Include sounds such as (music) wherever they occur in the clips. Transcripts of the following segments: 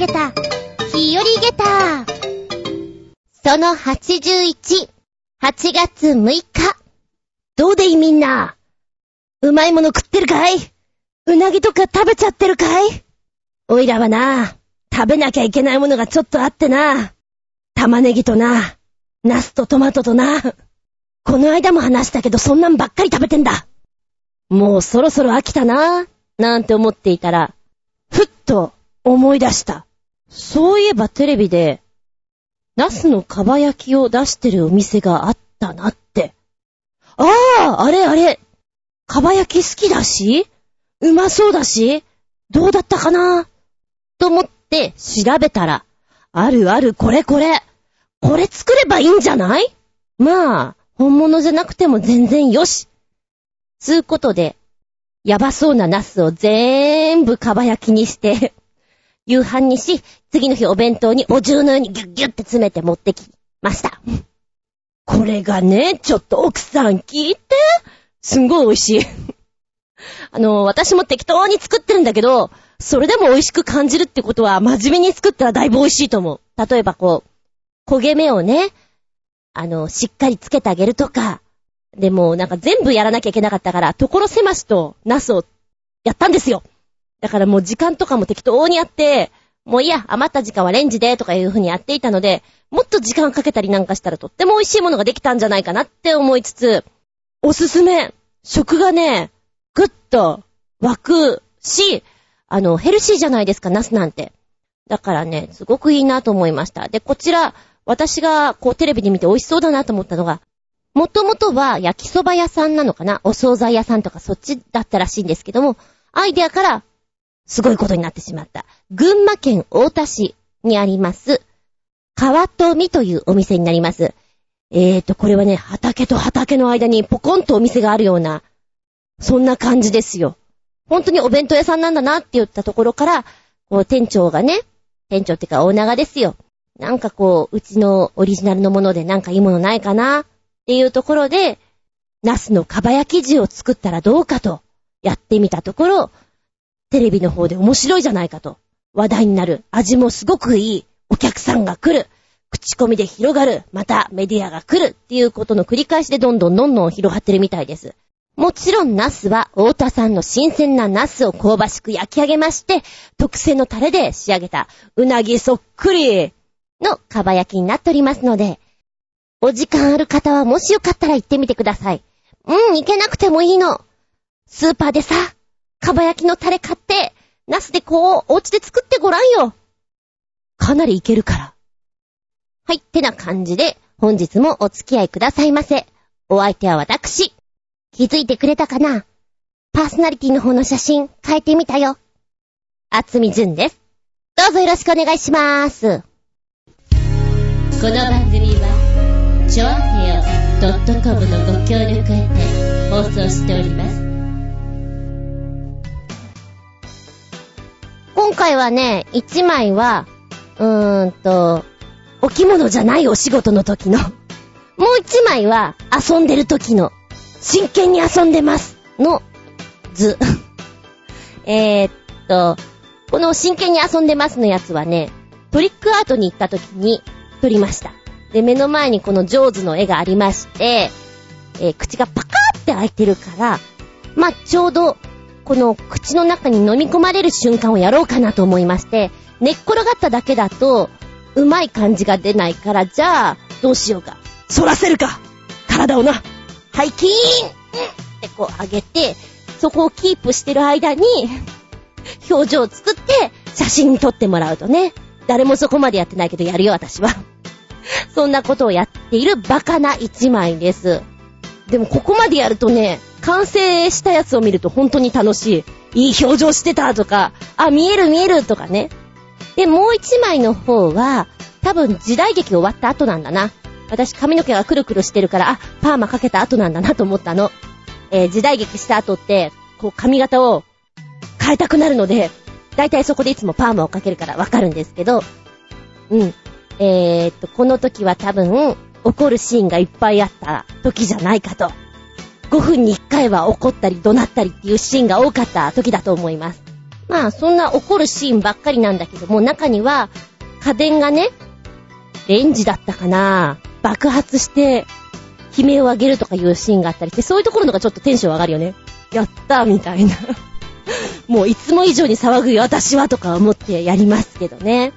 げた、日和げた。その81、8月6日。どうでいいみんな？うまいもの食ってるかい？うなぎとか食べちゃってるかい？おいらはな、食べなきゃいけないものがちょっとあってな。玉ねぎとな、ナスとトマトとな。この間も話したけどそんなんばっかり食べてんだ。もうそろそろ飽きたな、なんて思っていたら、ふっと思い出した。そういえばテレビで、ナスのかば焼きを出してるお店があったなって。ああ、あれあれ。かば焼き好きだし、うまそうだし、どうだったかな？と思って調べたら、あるあるこれこれ。これ作ればいいんじゃない？まあ、本物じゃなくても全然よし。つうことで、やばそうなナスを全部かば焼きにして夕飯にし、次の日お弁当にお重のようにギュッギュッって詰めて持ってきました。これがね、ちょっと奥さん聞いて。すんごい美味しい。(laughs) あの、私も適当に作ってるんだけど、それでも美味しく感じるってことは、真面目に作ったらだいぶ美味しいと思う。例えばこう、焦げ目をね、あの、しっかりつけてあげるとか、でもなんか全部やらなきゃいけなかったから、ところ狭しとナスをやったんですよ。だからもう時間とかも適当にやって、もういや、余った時間はレンジでとかいう風にやっていたので、もっと時間かけたりなんかしたらとっても美味しいものができたんじゃないかなって思いつつ、おすすめ、食がね、ぐっと湧くし、あの、ヘルシーじゃないですか、ナスなんて。だからね、すごくいいなと思いました。で、こちら、私がこうテレビで見て美味しそうだなと思ったのが、もともとは焼きそば屋さんなのかなお惣菜屋さんとかそっちだったらしいんですけども、アイデアからすごいことになってしまった。群馬県大田市にあります、川富というお店になります。えーと、これはね、畑と畑の間にポコンとお店があるような、そんな感じですよ。本当にお弁当屋さんなんだなって言ったところから、こう店長がね、店長ってか大長ですよ。なんかこう、うちのオリジナルのものでなんかいいものないかなっていうところで、ナスのかば焼き地を作ったらどうかとやってみたところ、テレビの方で面白いじゃないかと話題になる。味もすごくいい。お客さんが来る。口コミで広がる。またメディアが来るっていうことの繰り返しでどんどんどんどん広がってるみたいです。もちろんナスは大田さんの新鮮なナスを香ばしく焼き上げまして、特製のタレで仕上げたうなぎそっくりのかば焼きになっておりますので、お時間ある方はもしよかったら行ってみてください。うん、行けなくてもいいの。スーパーでさ、かば焼きのタレ買って、ナスでこう、お家で作ってごらんよ。かなりいけるから。はい、ってな感じで、本日もお付き合いくださいませ。お相手は私。気づいてくれたかなパーソナリティの方の写真変えてみたよ。あつみじゅんです。どうぞよろしくお願いしまーす。この番組は、ちょあへよ .com のご協力へて放送しております。今回はね、一枚は、うーんと、お着物じゃないお仕事の時の。(laughs) もう一枚は、遊んでる時の。真剣に遊んでます。の図。(laughs) えーっと、この真剣に遊んでますのやつはね、トリックアートに行った時に撮りました。で、目の前にこのジョーズの絵がありまして、えー、口がパカーって開いてるから、まあ、ちょうど、この口の中に飲み込まれる瞬間をやろうかなと思いまして、寝っ転がっただけだと、うまい感じが出ないから、じゃあ、どうしようか。反らせるか体をなはいキーンってこう上げて、そこをキープしてる間に、表情を作って写真に撮ってもらうとね。誰もそこまでやってないけどやるよ、私は。そんなことをやっているバカな一枚です。でもここまでやるとね、完成したやつを見ると本当に楽しい。いい表情してたとか、あ、見える見えるとかね。で、もう一枚の方は、多分時代劇終わった後なんだな。私髪の毛がくるくるしてるから、あ、パーマかけた後なんだなと思ったの。えー、時代劇した後って、こう髪型を変えたくなるので、だいたいそこでいつもパーマをかけるからわかるんですけど、うん。えー、っと、この時は多分、怒るシーンがいっぱいあった時じゃないかと。5分に1回は怒ったり怒鳴ったりっていうシーンが多かった時だと思います。まあ、そんな怒るシーンばっかりなんだけども、中には、家電がね、レンジだったかな爆発して、悲鳴を上げるとかいうシーンがあったりして、そういうところのがちょっとテンション上がるよね。やったみたいな。(laughs) もういつも以上に騒ぐよ、私はとか思ってやりますけどね。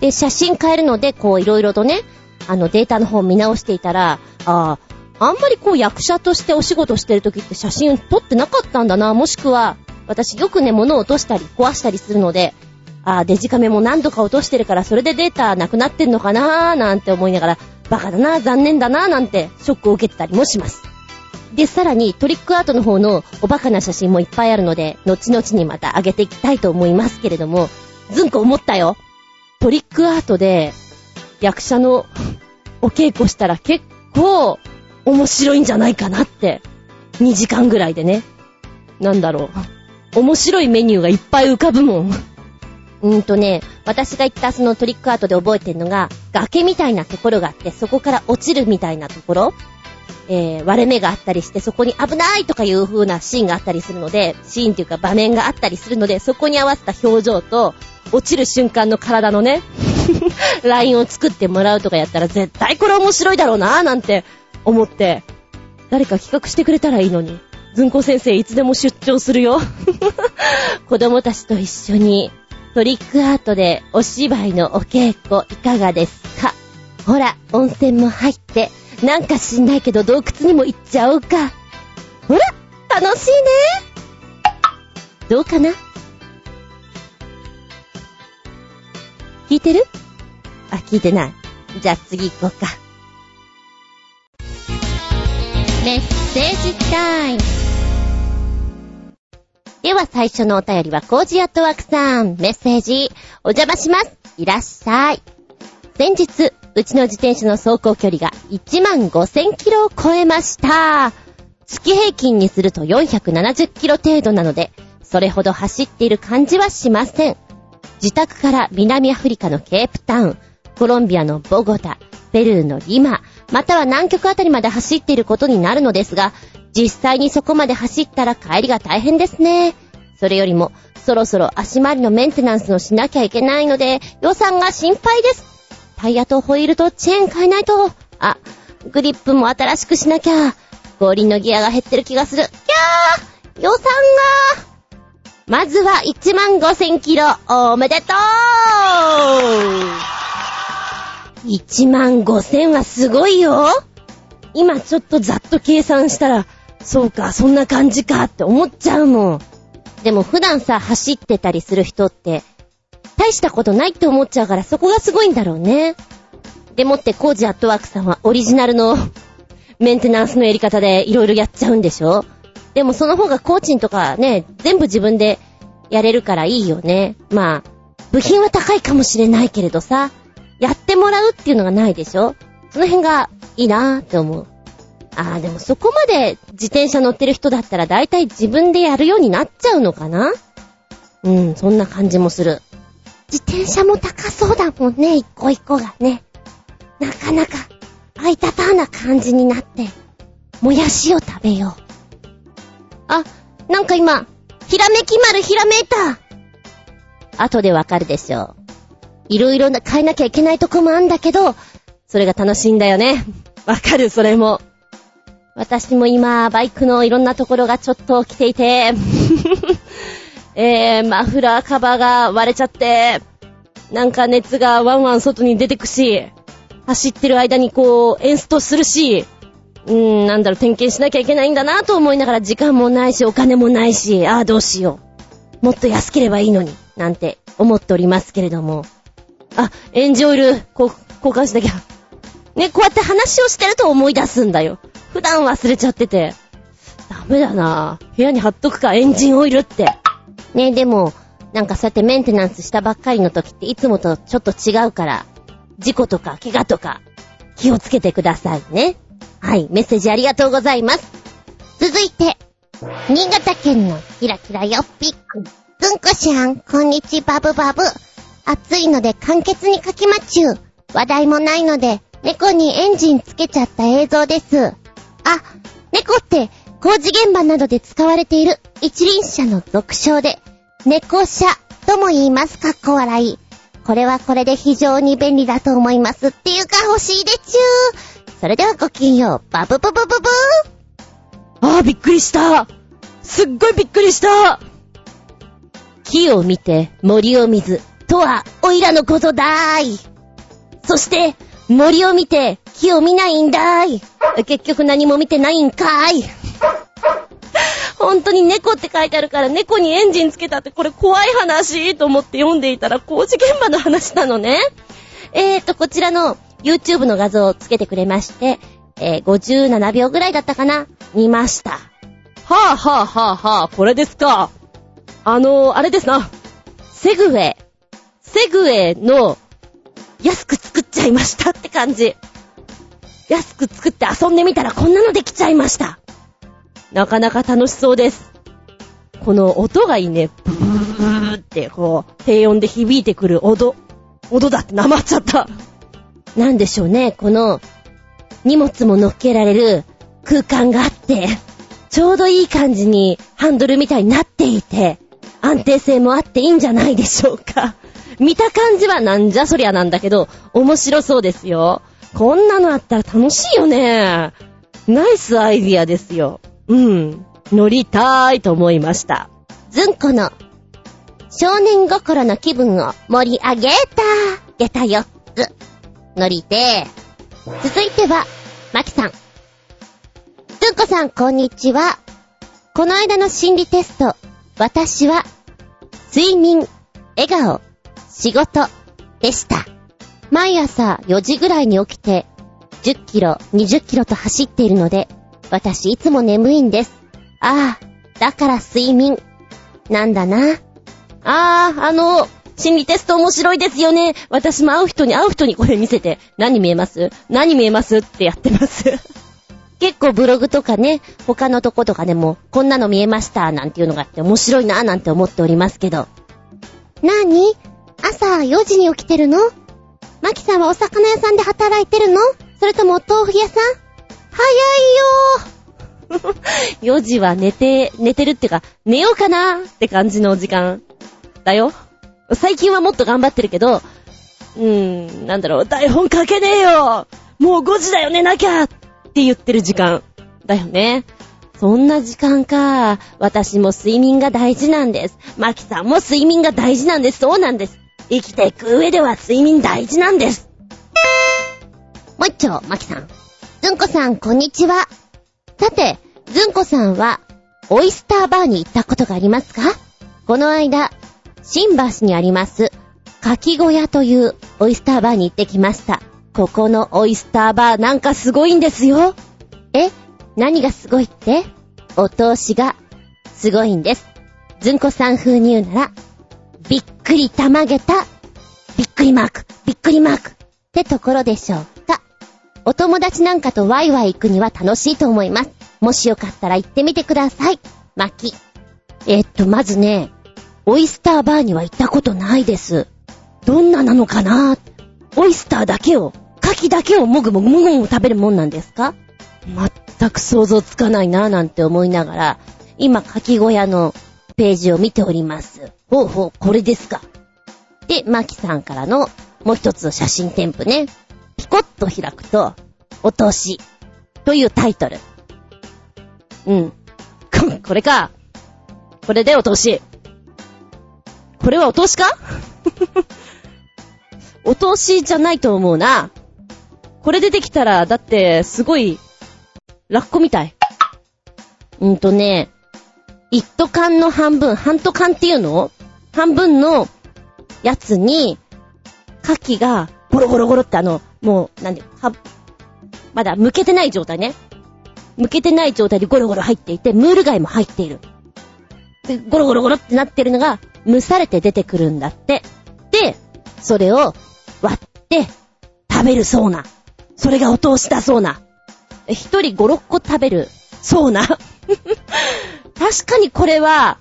で、写真変えるので、こういろいろとね、あのデータの方見直していたら、ああ、あんまりこう役者としてお仕事してる時って写真撮ってなかったんだな、もしくは、私よくね、物を落としたり壊したりするので、ああ、デジカメも何度か落としてるからそれでデータなくなってんのかなーなんて思いながら、バカだな、残念だな、なんてショックを受けてたりもします。で、さらにトリックアートの方のおバカな写真もいっぱいあるので、後々にまた上げていきたいと思いますけれども、ずんこ思ったよ。トリックアートで役者のお稽古したら結構面白いんじゃないかなって。2時間ぐらいでね。なんだろう。面白いメニューがいっぱい浮かぶもん。うんとね、私が言ったそのトリックアートで覚えてるのが、崖みたいなところがあって、そこから落ちるみたいなところ、えー、割れ目があったりして、そこに危ないとかいう風なシーンがあったりするので、シーンというか場面があったりするので、そこに合わせた表情と、落ちる瞬間の体のね、(laughs) ラインを作ってもらうとかやったら絶対これ面白いだろうなぁなんて思って、誰か企画してくれたらいいのに。ずんこ先生いつでも出張するよ。(laughs) 子供たちと一緒にトリックアートでお芝居のお稽古いかがですか？ほら、温泉も入って、なんか知んないけど洞窟にも行っちゃおうか。ほら、楽しいね。どうかな？聞いてる？あ、聞いてない。じゃあ次行こうか。メッセージタイム。では最初のお便りはコージアットワークさん。メッセージ、お邪魔します。いらっしゃい。先日、うちの自転車の走行距離が1万5000キロを超えました。月平均にすると470キロ程度なので、それほど走っている感じはしません。自宅から南アフリカのケープタウン、コロンビアのボゴタ、ペルーのリマ、または南極あたりまで走っていることになるのですが、実際にそこまで走ったら帰りが大変ですね。それよりも、そろそろ足回りのメンテナンスをしなきゃいけないので、予算が心配です。タイヤとホイールとチェーン変えないと。あ、グリップも新しくしなきゃ。後輪のギアが減ってる気がする。キャー予算がまずは1万5000キロ、おめでとう !1 万5000はすごいよ今ちょっとざっと計算したら、そうか、そんな感じかって思っちゃうもん。でも普段さ、走ってたりする人って、大したことないって思っちゃうからそこがすごいんだろうね。でもってコージアットワークさんはオリジナルのメンテナンスのやり方でいろいろやっちゃうんでしょでもその方がコーチンとかね、全部自分でやれるからいいよね。まあ、部品は高いかもしれないけれどさ、やってもらうっていうのがないでしょ？その辺がいいなーって思う。ああ、でもそこまで自転車乗ってる人だったら大体自分でやるようになっちゃうのかな？うん、そんな感じもする。自転車も高そうだもんね、一個一個がね。なかなか、あいたたな感じになって、もやしを食べよう。あ、なんか今、ひらめき丸ひらめいた後でわかるでしょう。いろいろな変えなきゃいけないとこもあんだけど、それが楽しいんだよね。(laughs) わかる、それも。私も今、バイクのいろんなところがちょっと来ていて、(laughs) えー、マフラーカバーが割れちゃって、なんか熱がワンワン外に出てくし、走ってる間にこう、エンストするし、うーん、なんだろう、点検しなきゃいけないんだなと思いながら時間もないし、お金もないし、ああ、どうしよう。もっと安ければいいのに、なんて思っておりますけれども。あ、エンジンオイル、こ、交換しなきゃ。ね、こうやって話をしてると思い出すんだよ。普段忘れちゃってて。ダメだな部屋に貼っとくか、エンジンオイルって。ね、でも、なんかそうやってメンテナンスしたばっかりの時っていつもとちょっと違うから、事故とか怪我とか気をつけてくださいね。はい、メッセージありがとうございます。続いて、新潟県のキラキラよっぴっく。ずんこしゃん、こんにちバブバブ。暑いので簡潔に書きまちゅう。話題もないので、猫にエンジンつけちゃった映像です。あ、猫って工事現場などで使われている一輪車の俗称で、猫車とも言います。かっこ笑い。これはこれで非常に便利だと思います。っていうか欲しいでちゅー。それではごきげんよう。バブブブブブあーびっくりしたすっごいびっくりした木を見て森を見ず、とは、おいらのことだーい。そして、森を見て木を見ないんだーい。結局何も見てないんかーい。本当に猫って書いてあるから猫にエンジンつけたってこれ怖い話と思って読んでいたら工事現場の話なのね。えーと、こちらの YouTube の画像をつけてくれまして、えー57秒ぐらいだったかな見ました。はぁはぁはぁはぁ、これですか。あのー、あれですな。セグウェイ。セグウェイの安く作っちゃいましたって感じ。安く作って遊んでみたらこんなのできちゃいました。なかなか楽しそうです。この音がいいね。ブーってこう、低音で響いてくる音。音だってなまっちゃった。なんでしょうね、この、荷物も乗っけられる空間があって、ちょうどいい感じにハンドルみたいになっていて、安定性もあっていいんじゃないでしょうか。見た感じはなんじゃそりゃなんだけど、面白そうですよ。こんなのあったら楽しいよね。ナイスアイディアですよ。うん。乗りたーいと思いました。ずんこの、少年心の気分を盛り上げた、下駄4つ。乗りて続いては、まきさん。ずんこさん、こんにちは。この間の心理テスト、私は、睡眠、笑顔、仕事、でした。毎朝4時ぐらいに起きて、10キロ、20キロと走っているので、私いつも眠いんです。ああ、だから睡眠。なんだな。あー、あの、心理テスト面白いですよね。私も会う人に会う人にこれ見せて、何見えます？何見えます？ってやってます。(laughs) 結構ブログとかね、他のとことかでも、こんなの見えました、なんていうのがあって面白いな、なんて思っておりますけど。なに朝4時に起きてるの？マキさんはお魚屋さんで働いてるの？それともお豆腐屋さん？早いよ4 (laughs) 時は寝て、寝てるってか、寝ようかなって感じの時間だよ。最近はもっと頑張ってるけど、うーん、なんだろう、台本書けねえよもう5時だよ寝なきゃって言ってる時間だよね。そんな時間か。私も睡眠が大事なんです。マキさんも睡眠が大事なんです。そうなんです。生きていく上では睡眠大事なんです。もう一丁、マキさん。ずんこさん、こんにちは。さて、ずんこさんは、オイスターバーに行ったことがありますか？この間、新橋にあります、かき小屋というオイスターバーに行ってきました。ここのオイスターバーなんかすごいんですよ。え何がすごいって？お通しが、すごいんです。ずんこさん風に言うなら、びっくりたまげた、びっくりマーク、びっくりマークってところでしょうか。お友達なんかとワイワイ行くには楽しいと思います。もしよかったら行ってみてください。巻き。えっと、まずね、オイスターバーには行ったことないです。どんななのかな？オイスターだけを、牡蠣だけをもぐもぐもぐも食べるもんなんですか？全く想像つかないなぁなんて思いながら、今、牡蠣小屋のページを見ております。ほうほう、これですか。で、マキさんからのもう一つの写真添付ね。ピコッと開くと、お通しというタイトル。うん。(laughs) これか。これでお通し。これはお通しか？(laughs) お通しじゃないと思うな。これでできたら、だって、すごい、ラッコみたい。うんとね、一斗缶の半分、半斗缶っていうの？半分のやつに、牡蠣がゴロゴロゴロってあの、もう、なんで、は、まだ剥けてない状態ね。剥けてない状態でゴロゴロ入っていて、ムール貝も入っている。で、ゴロゴロゴロってなってるのが、蒸されて出てくるんだって。で、それを割って食べるそうな。それがお通しだそうな。一人五六個食べるそうな。(laughs) 確かにこれは、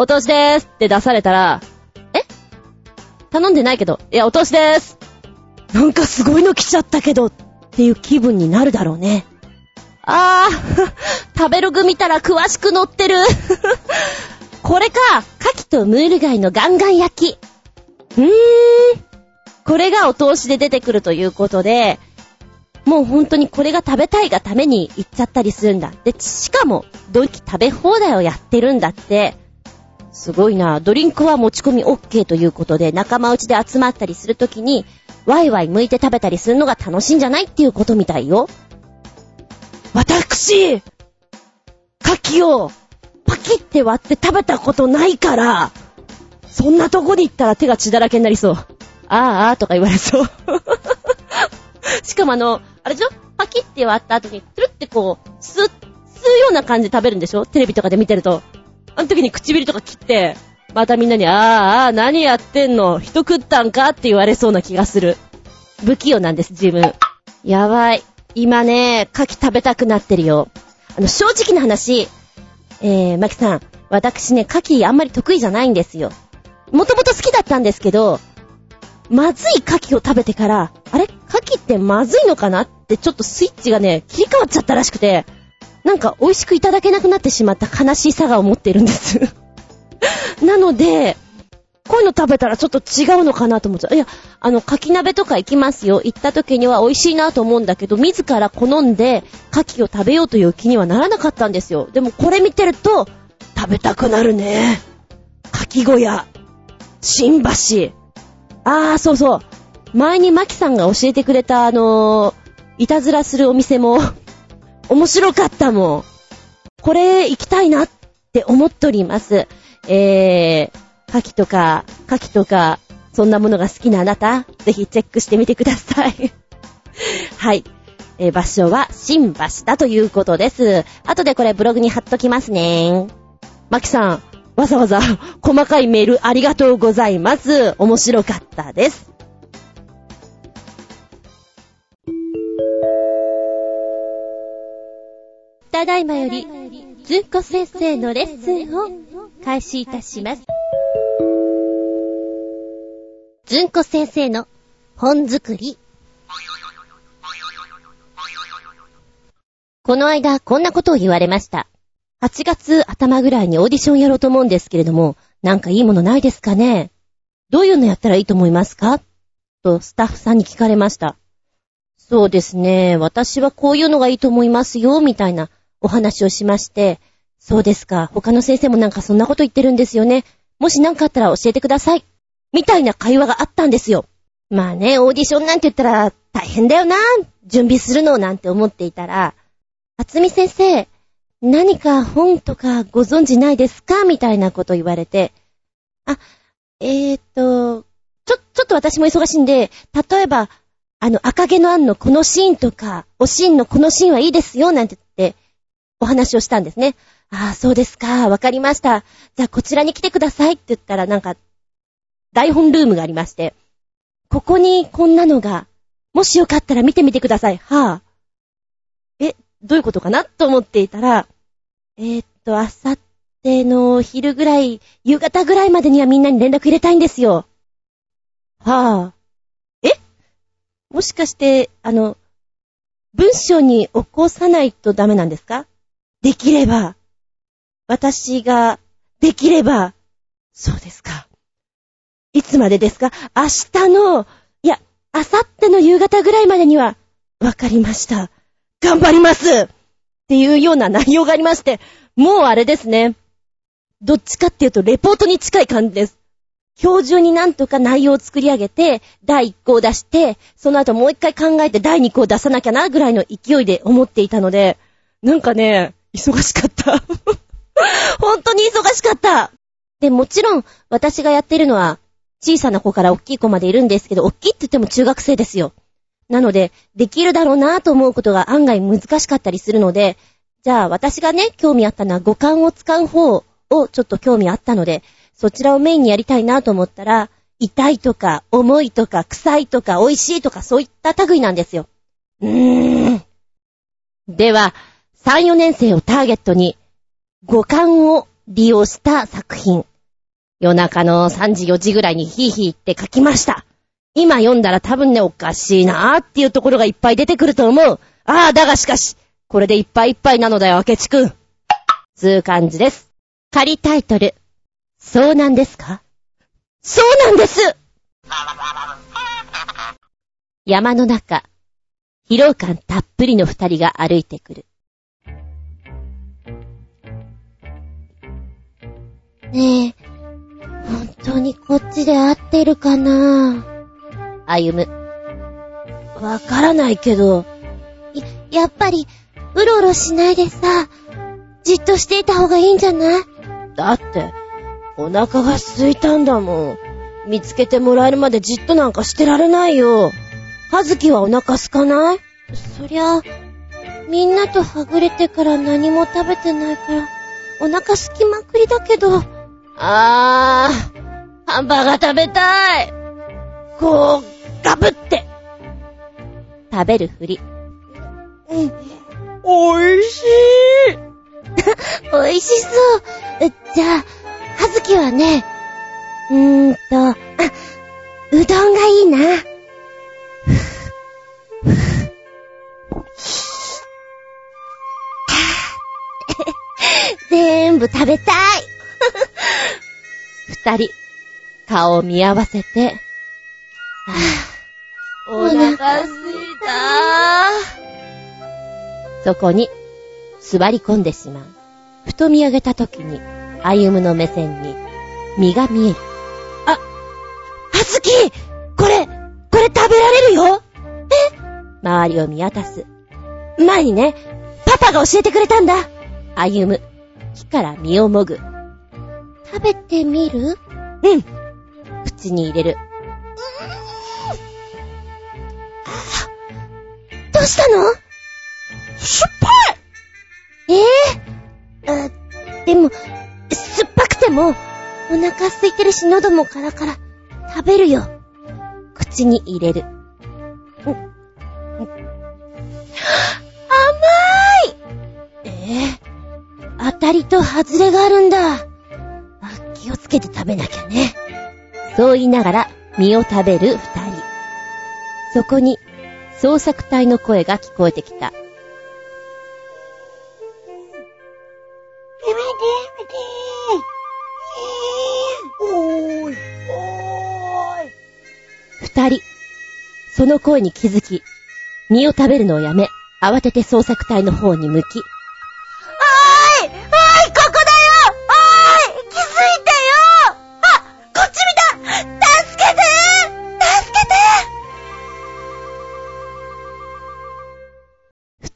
お通しでーすって出されたら、え？頼んでないけど、いや、お通しでーす。なんかすごいの来ちゃったけど、っていう気分になるだろうね。あー、(laughs) 食べログ見たら詳しく載ってる。(laughs) これか牡蠣とムール貝のガンガン焼き。うーん。これがお通しで出てくるということで、もう本当にこれが食べたいがために行っちゃったりするんだ。で、しかも、ドンキ食べ放題をやってるんだって。すごいな。ドリンクは持ち込み OK ということで、仲間内で集まったりするときに、ワイワイ剥いて食べたりするのが楽しいんじゃないっていうことみたいよ。私、牡蠣をパキって割って食べたことないから、そんなとこに行ったら手が血だらけになりそう。ああ、ああとか言われそう。(laughs) しかもあの、あれでしょ？パキって割った後に、トゥルってこう、吸、吸うような感じで食べるんでしょ？テレビとかで見てると。あの時に唇とか切って、またみんなに、ああ、ああ、何やってんの？人食ったんかって言われそうな気がする。不器用なんです、自分。やばい。今ね、牡蠣食べたくなってるよ。あの、正直な話、えー、マキさん、私ね、牡蠣あんまり得意じゃないんですよ。もともと好きだったんですけど、まずい牡蠣を食べてから、あれ？牡蠣ってまずいのかな？ってちょっとスイッチがね、切り替わっちゃったらしくて、なんか美味しくいただけなくなってしまった悲しいさがを持ってるんです (laughs) なので、こういうの食べたらちょっと違うのかなと思っちゃう。いや、あの、牡蠣鍋とか行きますよ。行った時には美味しいなと思うんだけど、自ら好んで牡蠣を食べようという気にはならなかったんですよ。でもこれ見てると、食べたくなるね。牡蠣小屋。新橋。あー、そうそう。前にマキさんが教えてくれたあのー、いたずらするお店も面白かったもん。これ行きたいなって思っております。えー、牡蠣とか、牡蠣とか、そんなものが好きなあなた、ぜひチェックしてみてください。(laughs) はい。えー、場所は新橋だということです。後でこれブログに貼っときますね。マキさん、わざわざ細かいメールありがとうございます。面白かったです。ただいまより、ずんこ先生のレッスンを開始いたします。ずんこ先生の本作り。この間、こんなことを言われました。8月頭ぐらいにオーディションやろうと思うんですけれども、なんかいいものないですかね？どういうのやったらいいと思いますか？とスタッフさんに聞かれました。そうですね。私はこういうのがいいと思いますよ、みたいなお話をしまして、そうですか。他の先生もなんかそんなこと言ってるんですよね。もし何かあったら教えてください。みたいな会話があったんですよ。まあね、オーディションなんて言ったら大変だよな。準備するのなんて思っていたら、あつみ先生、何か本とかご存知ないですか？みたいなこと言われて、あ、えーと、ちょ、ちょっと私も忙しいんで、例えば、あの、赤毛のアンのこのシーンとか、おシーンのこのシーンはいいですよ、なんて、お話をしたんですね。ああ、そうですか、わかりました。じゃあ、こちらに来てくださいって言ったら、なんか、台本ルームがありまして、ここにこんなのが、もしよかったら見てみてください。はぁ、あ。どういうことかな？と思っていたら、えー、っと、あさっての昼ぐらい、夕方ぐらいまでにはみんなに連絡入れたいんですよ。はぁ、あ。え？もしかして、あの、文章に起こさないとダメなんですか？できれば。私が、できれば。そうですか。いつまでですか？明日の、いや、あさっての夕方ぐらいまでには、わかりました。頑張りますっていうような内容がありまして、もうあれですね。どっちかっていうと、レポートに近い感じです。今日中になんとか内容を作り上げて、第1項を出して、その後もう一回考えて第2項を出さなきゃな、ぐらいの勢いで思っていたので、なんかね、忙しかった。(laughs) 本当に忙しかった。で、もちろん、私がやってるのは、小さな子から大きい子までいるんですけど、大きいって言っても中学生ですよ。なので、できるだろうなぁと思うことが案外難しかったりするので、じゃあ私がね、興味あったのは五感を使う方をちょっと興味あったので、そちらをメインにやりたいなぁと思ったら、痛いとか、重いとか、臭いとか、美味しいとか、そういった類なんですよ。うーん。では、3、4年生をターゲットに、五感を利用した作品。夜中の3時4時ぐらいにヒーヒーって書きました。今読んだら多分ね、おかしいなーっていうところがいっぱい出てくると思う。ああ、だがしかし、これでいっぱいいっぱいなのだよ、明智くん。つう感じです。仮タイトル、そうなんですか？そうなんです山の中、疲労感たっぷりの二人が歩いてくる。ねえ、本当にこっちで合ってるかな？歩む。わからないけど、や、やっぱり、うろうろしないでさ、じっとしていた方がいいんじゃない？だって、お腹が空いたんだもん。見つけてもらえるまでじっとなんかしてられないよ。はずきはお腹空かない？そりゃ、みんなとはぐれてから何も食べてないから、お腹空きまくりだけど。あー、ハンバーガー食べたい。こう、ガブって。食べるふり。うん、おいしい。(laughs) おいしそう。じゃあ、はずきはね、うーんと、あ、うどんがいいな。(laughs) 全部食べたい。二人、顔を見合わせて、お腹すいたそこに、座り込んでしまう。ふと見上げたときに、歩むの目線に、身が見える。あ、はずきこれ、これ食べられるよえ？周りを見渡す。前にね、パパが教えてくれたんだ。歩む。木から身をもぐ。食べてみる？うん。口に入れる。どうしたの？酸っぱいえぇ、ー、でも、酸っぱくても、お腹空いてるし喉もカラカラ。食べるよ。口に入れる。甘いえぇ、ー、当たりと外れがあるんだ。気をつけて食べなきゃね。そう言いながら身を食べる二人。そこに捜索隊の声が聞こえてきた。二人、その声に気づき、身を食べるのをやめ、慌てて捜索隊の方に向き、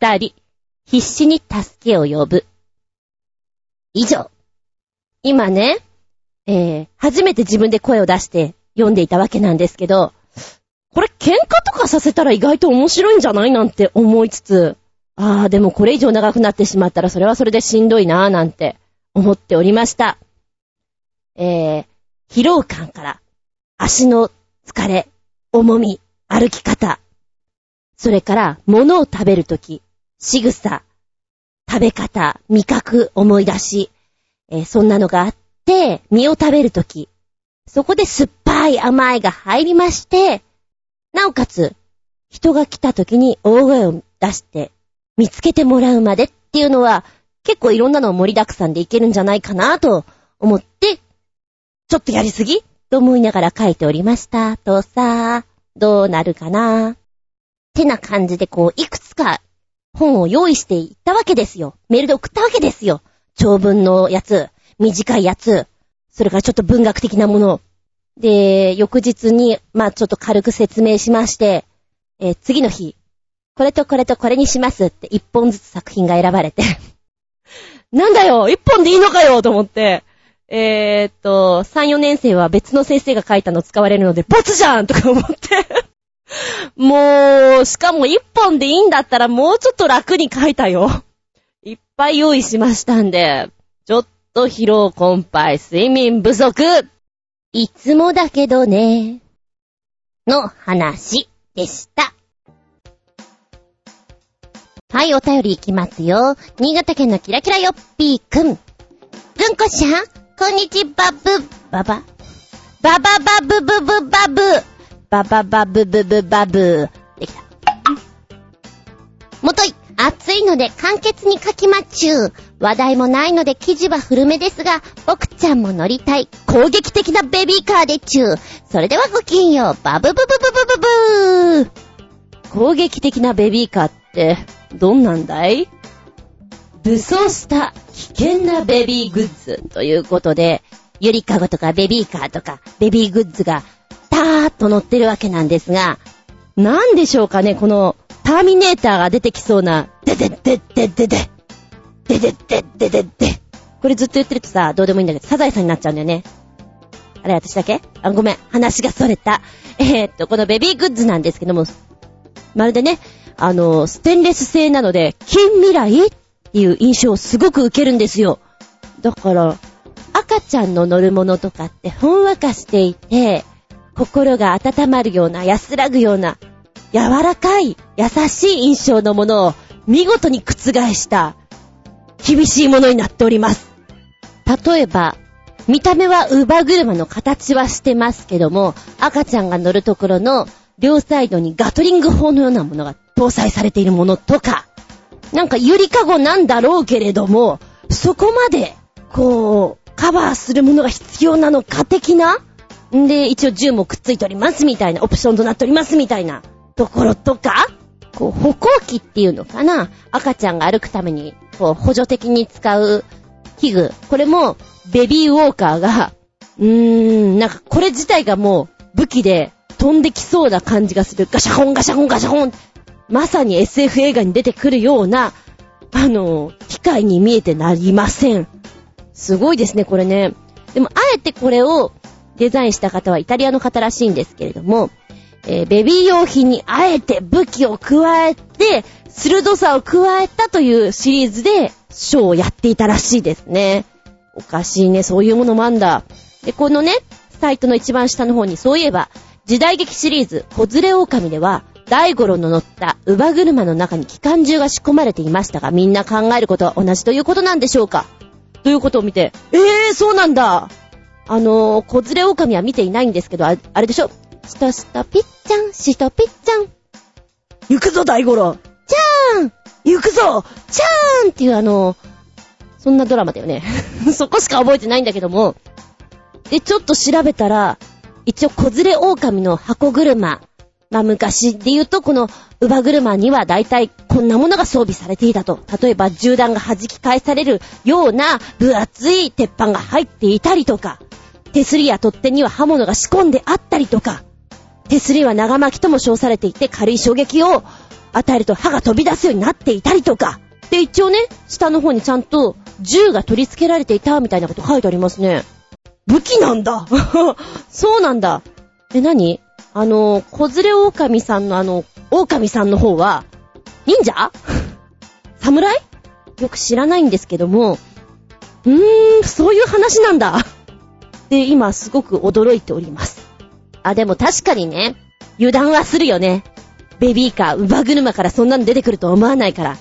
二人、必死に助けを呼ぶ。以上。今ね、えー、初めて自分で声を出して読んでいたわけなんですけど、これ喧嘩とかさせたら意外と面白いんじゃないなんて思いつつ、ああ、でもこれ以上長くなってしまったらそれはそれでしんどいなぁなんて思っておりました。えー、疲労感から、足の疲れ、重み、歩き方、それから物を食べるとき、仕草、食べ方、味覚、思い出し、えー、そんなのがあって、身を食べるとき、そこで酸っぱい甘いが入りまして、なおかつ、人が来たときに大声を出して見つけてもらうまでっていうのは、結構いろんなの盛りだくさんでいけるんじゃないかなと思って、ちょっとやりすぎ？と思いながら書いておりました。とさ、どうなるかな？ってな感じでこう、いくつか本を用意していったわけですよ。メールで送ったわけですよ。長文のやつ、短いやつ、それからちょっと文学的なもの。で、翌日に、まあちょっと軽く説明しまして、えー、次の日、これとこれとこれにしますって一本ずつ作品が選ばれて (laughs) なんだよ一本でいいのかよと思って、えー、っと、3、4年生は別の先生が書いたの使われるので、ボツじゃんとか思って (laughs) もう、しかも一本でいいんだったらもうちょっと楽に書いたよ。(laughs) いっぱい用意しましたんで、ちょっと疲労困憊、睡眠不足。いつもだけどね。の話でした。はい、お便りいきますよ。新潟県のキラキラヨッピーくん。ずんこちゃん、こんにちは、ブ、ババ。バババブブブバブ。バババブブブバブできた。もとい、暑いので簡潔に書きまっちゅう。話題もないので記事は古めですが、僕ちゃんも乗りたい攻撃的なベビーカーでちゅう。それではごきげんよう。バブブブブブブブー。攻撃的なベビーカーって、どんなんだい？武装した危険なベビーグッズということで、ゆりかごとかベビーカーとかベビーグッズがたーっと乗ってるわけなんですが、なんでしょうかね、このターミネーターが出てきそうな、でででででで、でででででで。これずっと言ってるとさ、どうでもいいんだけど、サザエさんになっちゃうんだよね。あれ、私だけ？あ、ごめん。話がそれた。えー、っと、このベビーグッズなんですけども、まるでね、あの、ステンレス製なので、近未来っていう印象をすごく受けるんですよ。だから、赤ちゃんの乗るものとかってほんわかしていて、心が温まるような、安らぐような、柔らかい、優しい印象のものを見事に覆した厳しいものになっております。例えば、見た目は乳母車の形はしてますけども、赤ちゃんが乗るところの両サイドにガトリング砲のようなものが搭載されているものとか、なんかゆりかごなんだろうけれども、そこまで、こう、カバーするものが必要なのか的なんで、一応銃もくっついておりますみたいな、オプションとなっておりますみたいなところとか、こう、歩行器っていうのかな赤ちゃんが歩くために、こう、補助的に使う器具。これも、ベビーウォーカーが、うーん、なんかこれ自体がもう武器で飛んできそうな感じがする。ガシャホンガシャホンガシャホン。まさに SF 映画に出てくるような、あの、機械に見えてなりません。すごいですね、これね。でも、あえてこれをデザインした方はイタリアの方らしいんですけれども、えー、ベビー用品にあえて武器を加えて、鋭さを加えたというシリーズで、ショーをやっていたらしいですね。おかしいね、そういうものもあんだ。で、このね、サイトの一番下の方に、そういえば、時代劇シリーズ、子連れ狼では、大五郎の乗った乳母車の中に機関銃が仕込まれていましたが、みんな考えることは同じということなんでしょうか？ということを見て、えー、そうなんだあのー、子連れ狼は見ていないんですけど、ああれでしょ？しとしとぴっちゃん、しとぴっちゃん。行くぞ、大五郎ちゃーん行くぞちゃーんっていうあのー、そんなドラマだよね。(laughs) そこしか覚えてないんだけども。で、ちょっと調べたら、一応子連れ狼の箱車。まあ昔で言うとこの乳母車には大体こんなものが装備されていたと。例えば銃弾が弾き返されるような分厚い鉄板が入っていたりとか、手すりや取っ手には刃物が仕込んであったりとか、手すりは長巻きとも称されていて軽い衝撃を与えると刃が飛び出すようになっていたりとか。で、一応ね、下の方にちゃんと銃が取り付けられていたみたいなこと書いてありますね。武器なんだ (laughs) そうなんだ。え、何？あの、小連れ狼さんのあの、狼さんの方は、忍者？(laughs) 侍？よく知らないんですけども、うーん、そういう話なんだ。で、今すごく驚いております。あ、でも確かにね、油断はするよね。ベビーカー、乳母車からそんなの出てくると思わないから。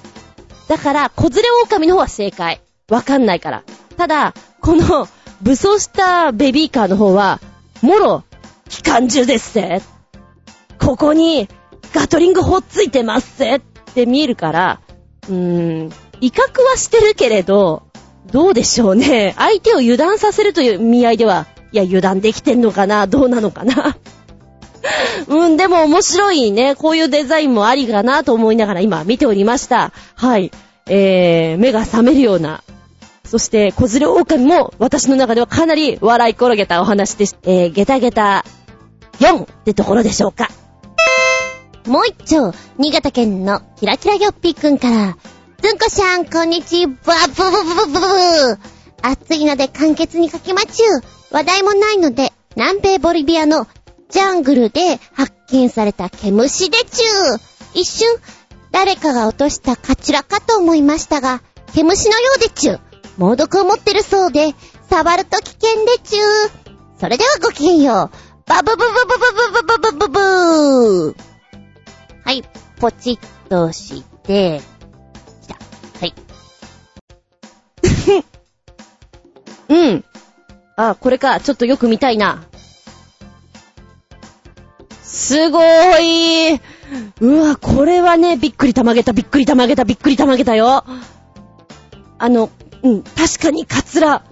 だから、小連れ狼の方は正解。わかんないから。ただ、この、武装したベビーカーの方は、もろ、機関銃ですぜ。ここに、ガトリング砲ついてますぜって見えるから、うーん、威嚇はしてるけれど、どうでしょうね。相手を油断させるという意味合いでは、いや、油断できてんのかな？どうなのかな？(laughs) うん、でも面白いね。こういうデザインもありかなと思いながら今見ておりました。はい。えー、目が覚めるような。そして、小連れ狼も私の中ではかなり笑い転げたお話でしえー、ゲタゲタ4ってところでしょうか。もう一丁、新潟県のキラキラよっぴーくんから、ずんこしゃん、こんにちは、ブブブブブブ暑いので簡潔に書きまちゅう。話題もないので、南米ボリビアのジャングルで発見された毛虫でちゅう。一瞬、誰かが落としたカチラかと思いましたが、毛虫のようでちゅう。猛毒を持ってるそうで、触ると危険でちゅう。それではごきげんよう。バブブブブブブブブブブブー。はい、ポチッとして、(laughs) うん。あ、これか。ちょっとよく見たいな。すごーい。うわ、これはね、びっくりたまげた、びっくりたまげた、びっくりたまげたよ。あの、うん、確かにカツラ、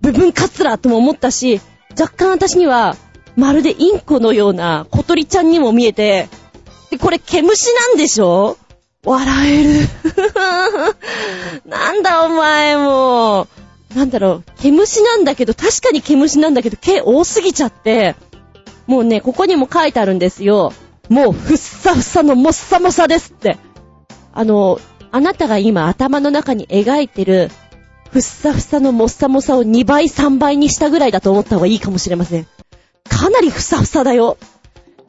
部分カツラとも思ったし、若干私には、まるでインコのような小鳥ちゃんにも見えて、で、これ毛虫なんでしょ？笑える。(laughs) なんだお前もう。なんだろう、毛虫なんだけど、確かに毛虫なんだけど、毛多すぎちゃって、もうね、ここにも書いてあるんですよ。もう、ふっさふさのもっさもさですって。あの、あなたが今頭の中に描いてる、ふっさふさのもっさもさを2倍3倍にしたぐらいだと思った方がいいかもしれません。かなりふさふさだよ。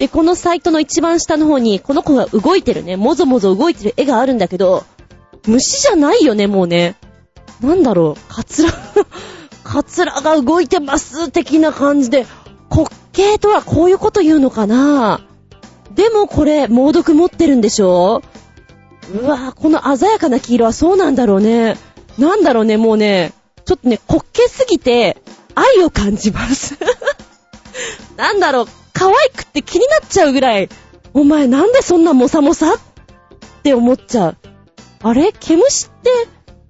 で、このサイトの一番下の方に、この子が動いてるね、もぞもぞ動いてる絵があるんだけど、虫じゃないよね、もうね。なんだろう、カツラ (laughs) カツラが動いてます的な感じで、滑稽とはこういうこと言うのかな。でもこれ、猛毒持ってるんでしょ？うわぁ、この鮮やかな黄色はそうなんだろうね。なんだろうね、もうね、ちょっとね、滑稽すぎて、愛を感じます。(laughs) なんだろう、可愛くって気になっちゃうぐらい、お前なんでそんなモサモサって思っちゃう？あれ？毛虫って、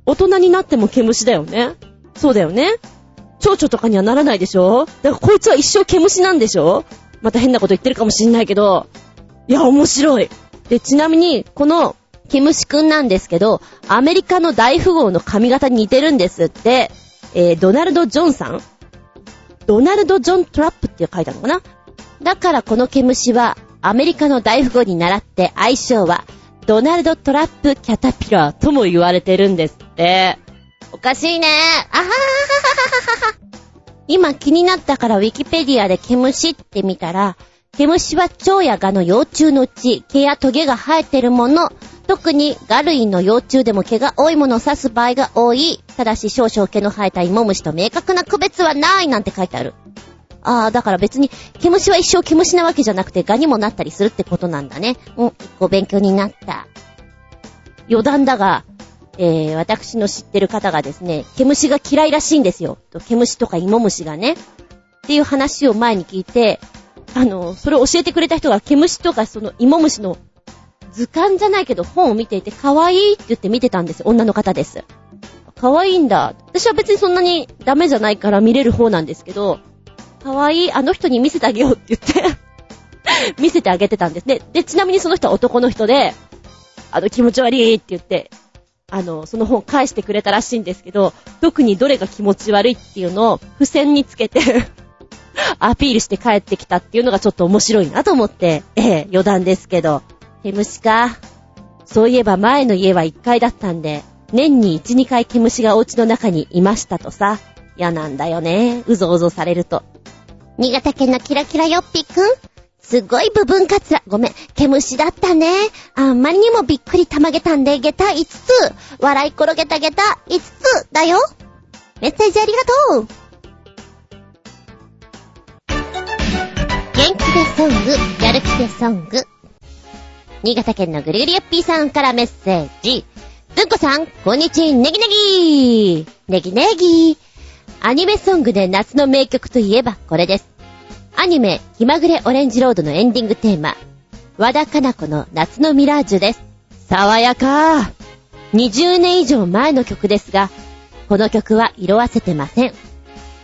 大人になっても毛虫だよね？そうだよね？蝶々とかにはならないでしょ？だからこいつは一生毛虫なんでしょ？また変なこと言ってるかもしんないけど、いや、面白い。で、ちなみに、この、毛虫くんなんですけど、アメリカの大富豪の髪型に似てるんですって、えー、ドナルド・ジョンさん？ドナルド・ジョン・トラップって書いたのかな？だからこの毛虫は、アメリカの大富豪に習って愛称は、ドナルド・トラップ・キャタピラーとも言われてるんですって。おかしいねあはははははは。今気になったからウィキペディアで毛虫って見たら、毛虫は蝶や蛾の幼虫のうち毛やトゲが生えてるもの、特にガ類の幼虫でも毛が多いものを指す場合が多い。ただし少々毛の生えた芋虫と明確な区別はないなんて書いてある。ああ、だから別に毛虫は一生毛虫なわけじゃなくて蛾にもなったりするってことなんだね。うん、一個勉強になった。余談だが、えー、私の知ってる方がですね、毛虫が嫌いらしいんですよ。毛虫とか芋虫がね。っていう話を前に聞いて、あの、それを教えてくれた人が毛虫とかその芋虫の図鑑じゃないけど本を見ていて可愛いって言って見てたんです。女の方です。可愛いんだ。私は別にそんなにダメじゃないから見れる方なんですけど、可愛い、あの人に見せてあげようって言って (laughs) 見せてあげてたんですね。で、ちなみにその人は男の人で、あの気持ち悪いって言って、あの、その本返してくれたらしいんですけど、特にどれが気持ち悪いっていうのを付箋につけて (laughs) アピールして帰ってきたっていうのがちょっと面白いなと思って、ええ、余談ですけど。毛虫か。そういえば前の家は1階だったんで、年に1、2回毛虫がお家の中にいましたとさ。嫌なんだよね。うぞうぞされると。新潟県のキラキラよっぴくんすごい部分カツラ。ごめん。毛虫だったね。あんまりにもびっくりたまげたんで、下駄5つ。笑い転げた下駄5つだよ。メッセージありがとう。元気でソング、やる気でソング。新潟県のぐりぐりよっぴーさんからメッセージ。ずんこさん、こんにちは、ネギネギネギネギアニメソングで夏の名曲といえばこれです。アニメ、気まぐれオレンジロードのエンディングテーマ、和田かな子の夏のミラージュです。爽やか20年以上前の曲ですが、この曲は色あせてません。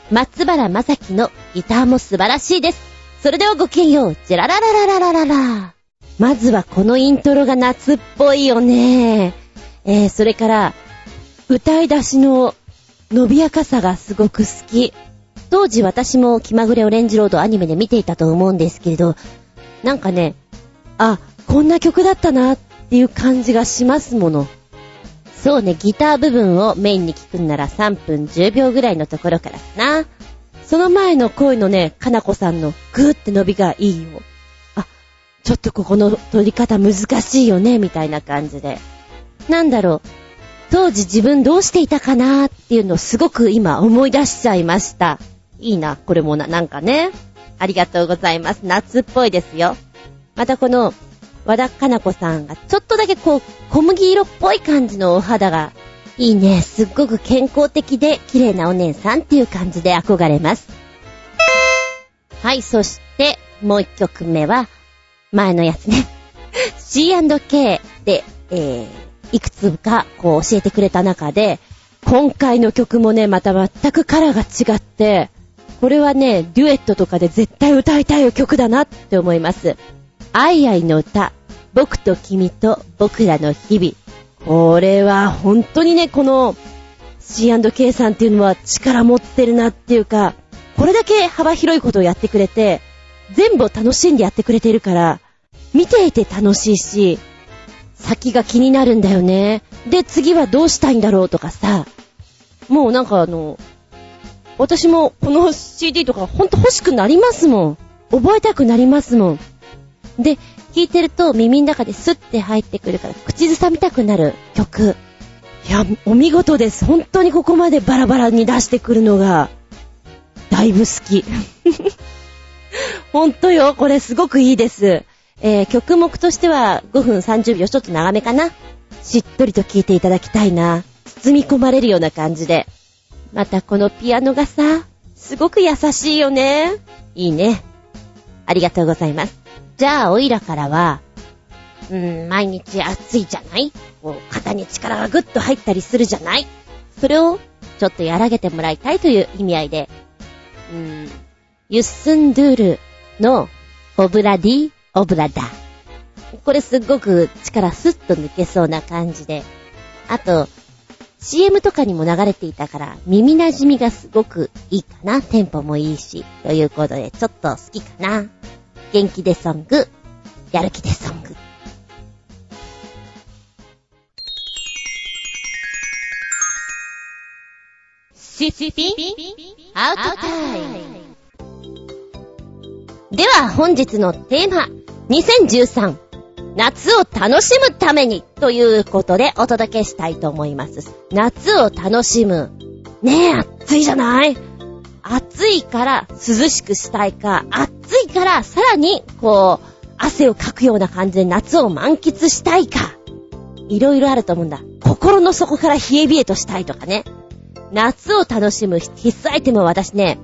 松原正樹のギターも素晴らしいです。それではごきげんよう、ジェララララララララ。まずはこのイントロが夏っぽいよね。えー、それから、歌い出しの伸びやかさがすごく好き。当時私も気まぐれオレンジロードアニメで見ていたと思うんですけれど、なんかね、あ、こんな曲だったなっていう感じがしますもの。そうね、ギター部分をメインに聞くんなら3分10秒ぐらいのところからかな。その前の声のね、かなこさんのグーって伸びがいいよ。あ、ちょっとここの撮り方難しいよね、みたいな感じで。なんだろう。当時自分どうしていたかなーっていうのをすごく今思い出しちゃいました。いいな、これもな、なんかね。ありがとうございます。夏っぽいですよ。またこの、和田かな子さんが、ちょっとだけこう、小麦色っぽい感じのお肌が、いいね。すっごく健康的で綺麗なお姉さんっていう感じで憧れます。はい、そして、もう一曲目は、前のやつね。(laughs) C&K で、えー、いくつかこう教えてくれた中で、今回の曲もね、また全くカラーが違って、これはね、デュエットとかで絶対歌いたい曲だなって思います。アイアイの歌、僕と君と僕らの日々。これは本当にね、この C&K さんっていうのは力持ってるなっていうか、これだけ幅広いことをやってくれて、全部を楽しんでやってくれてるから、見ていて楽しいし、先が気になるんだよね。で、次はどうしたいんだろうとかさ、もうなんかあの、私もこの CD とかほんと欲しくなりますもん。覚えたくなりますもん。で、聴いてると耳の中でスッて入ってくるから口ずさみたくなる曲。いや、お見事です。本当にここまでバラバラに出してくるのが、だいぶ好き。ほんとよ、これすごくいいです。えー、曲目としては5分30秒ちょっと長めかな。しっとりと聴いていただきたいな。包み込まれるような感じで。またこのピアノがさ、すごく優しいよね。いいね。ありがとうございます。じゃあ、おいらからは、うーん、毎日暑いじゃない？こう、肩に力がぐっと入ったりするじゃない？それを、ちょっと和らげてもらいたいという意味合いで、うーん、ユッスンドゥールの、オブラディ、オブラダ。これすっごく力スッと抜けそうな感じで。あと、CM とかにも流れていたから、耳馴染みがすごくいいかな。テンポもいいし。ということで、ちょっと好きかな。元気でソング、やる気でソング。シシピンアウトタイム。では本日のテーマ、2013夏を楽しむためにということでお届けしたいと思います。夏を楽しむ。ねえ、暑いじゃない？暑いから涼しくしたいか、暑いからさらに、こう、汗をかくような感じで夏を満喫したいか。いろいろあると思うんだ。心の底から冷え冷えとしたいとかね。夏を楽しむ必須アイテムは私ね、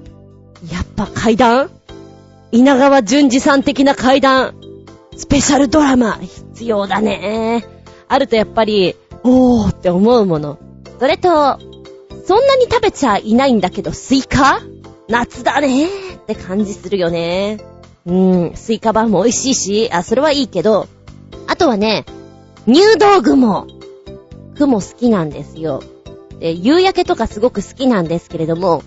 やっぱ怪談稲川淳二さん的な怪談。スペシャルドラマ、必要だね。あるとやっぱり、おーって思うもの。それと、そんなに食べちゃいないんだけど、スイカ？夏だねーって感じするよね。うん、スイカバーも美味しいし、あ、それはいいけど、あとはね、入道雲。雲好きなんですよ。で、夕焼けとかすごく好きなんですけれども、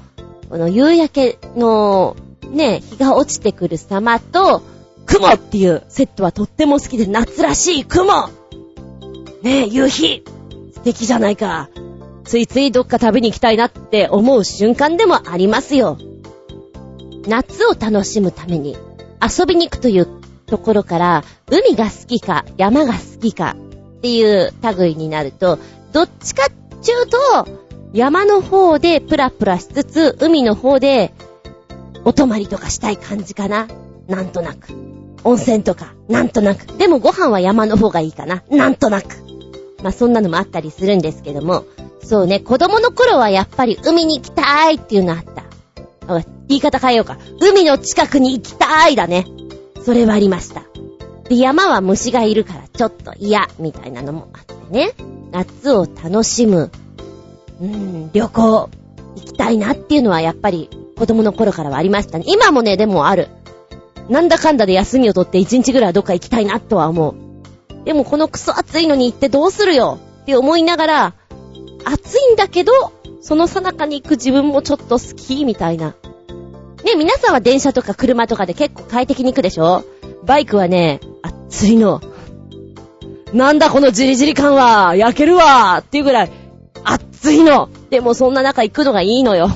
この夕焼けの、ね、日が落ちてくる様と、雲っていうセットはとっても好きで、夏らしい雲ねえ、夕日素敵じゃないか。ついついどっか食べに行きたいなって思う瞬間でもありますよ。夏を楽しむために遊びに行くというところから、海が好きか山が好きかっていう類になると、どっちかっちゅうと、山の方でプラプラしつつ、海の方でお泊まりとかしたい感じかな。なんとなく。温泉とか、なんとなく。でもご飯は山の方がいいかな。なんとなく。まあそんなのもあったりするんですけども、そうね、子供の頃はやっぱり海に行きたいっていうのあった。言い方変えようか。海の近くに行きたいだね。それはありました。で、山は虫がいるからちょっと嫌、みたいなのもあってね。夏を楽しむ。うん、旅行、行きたいなっていうのはやっぱり子供の頃からはありましたね。今もね、でもある。なんだかんだで休みを取って一日ぐらいどっか行きたいなとは思う。でもこのクソ暑いのに行ってどうするよ？って思いながら、暑いんだけど、そのさなかに行く自分もちょっと好き、みたいな。ね、皆さんは電車とか車とかで結構快適に行くでしょ？バイクはね、暑いの。なんだこのジリジリ感は、焼けるわっていうぐらい、暑いの。でもそんな中行くのがいいのよ。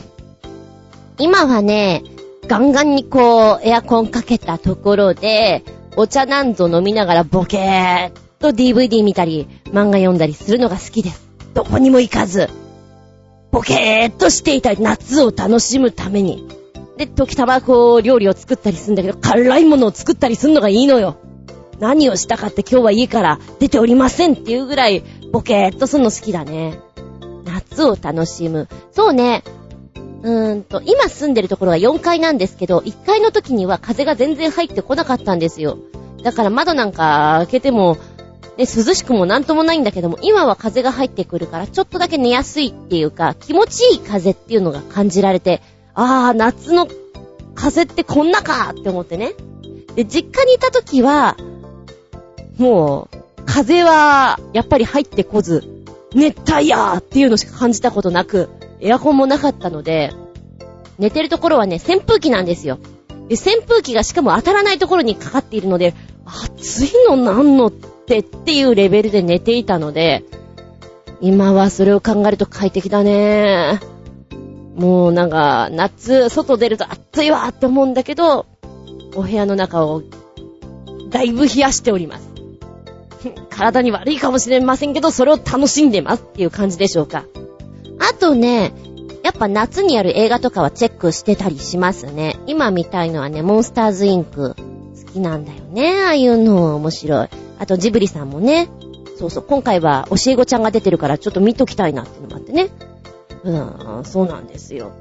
今はね、ガンガンにこう、エアコンかけたところで、お茶なんぞ飲みながらボケーっと DVD 見たり、漫画読んだりするのが好きです。どこにも行かず、ボケーっとしていた夏を楽しむために。で、時たまこう、料理を作ったりするんだけど、辛いものを作ったりするのがいいのよ。何をしたかって今日はいいから出ておりませんっていうぐらい、ボケーっとするの好きだね。夏を楽しむ。そうね。うーんと、今住んでるところは4階なんですけど、1階の時には風が全然入ってこなかったんですよ。だから窓なんか開けても、で、涼しくもなんともないんだけども、今は風が入ってくるから、ちょっとだけ寝やすいっていうか、気持ちいい風っていうのが感じられて、あー、夏の風ってこんなかって思ってね。で、実家にいた時は、もう、風は、やっぱり入ってこず、熱帯夜っていうのしか感じたことなく、エアコンもなかったので、寝てるところはね、扇風機なんですよ。で、扇風機がしかも当たらないところにかかっているので、暑いのなんのってっていうレベルで寝ていたので、今はそれを考えると快適だね。もうなんか、夏、外出ると暑いわって思うんだけど、お部屋の中を、だいぶ冷やしております。(laughs) 体に悪いかもしれませんけど、それを楽しんでますっていう感じでしょうか。あとね、やっぱ夏にやる映画とかはチェックしてたりしますね。今見たいのはね、モンスターズインク。好きなんだよね。ああいうの面白い。あとジブリさんもね。そうそう、今回は教え子ちゃんが出てるからちょっと見ときたいなっていうのもあってね。うーん、そうなんですよ。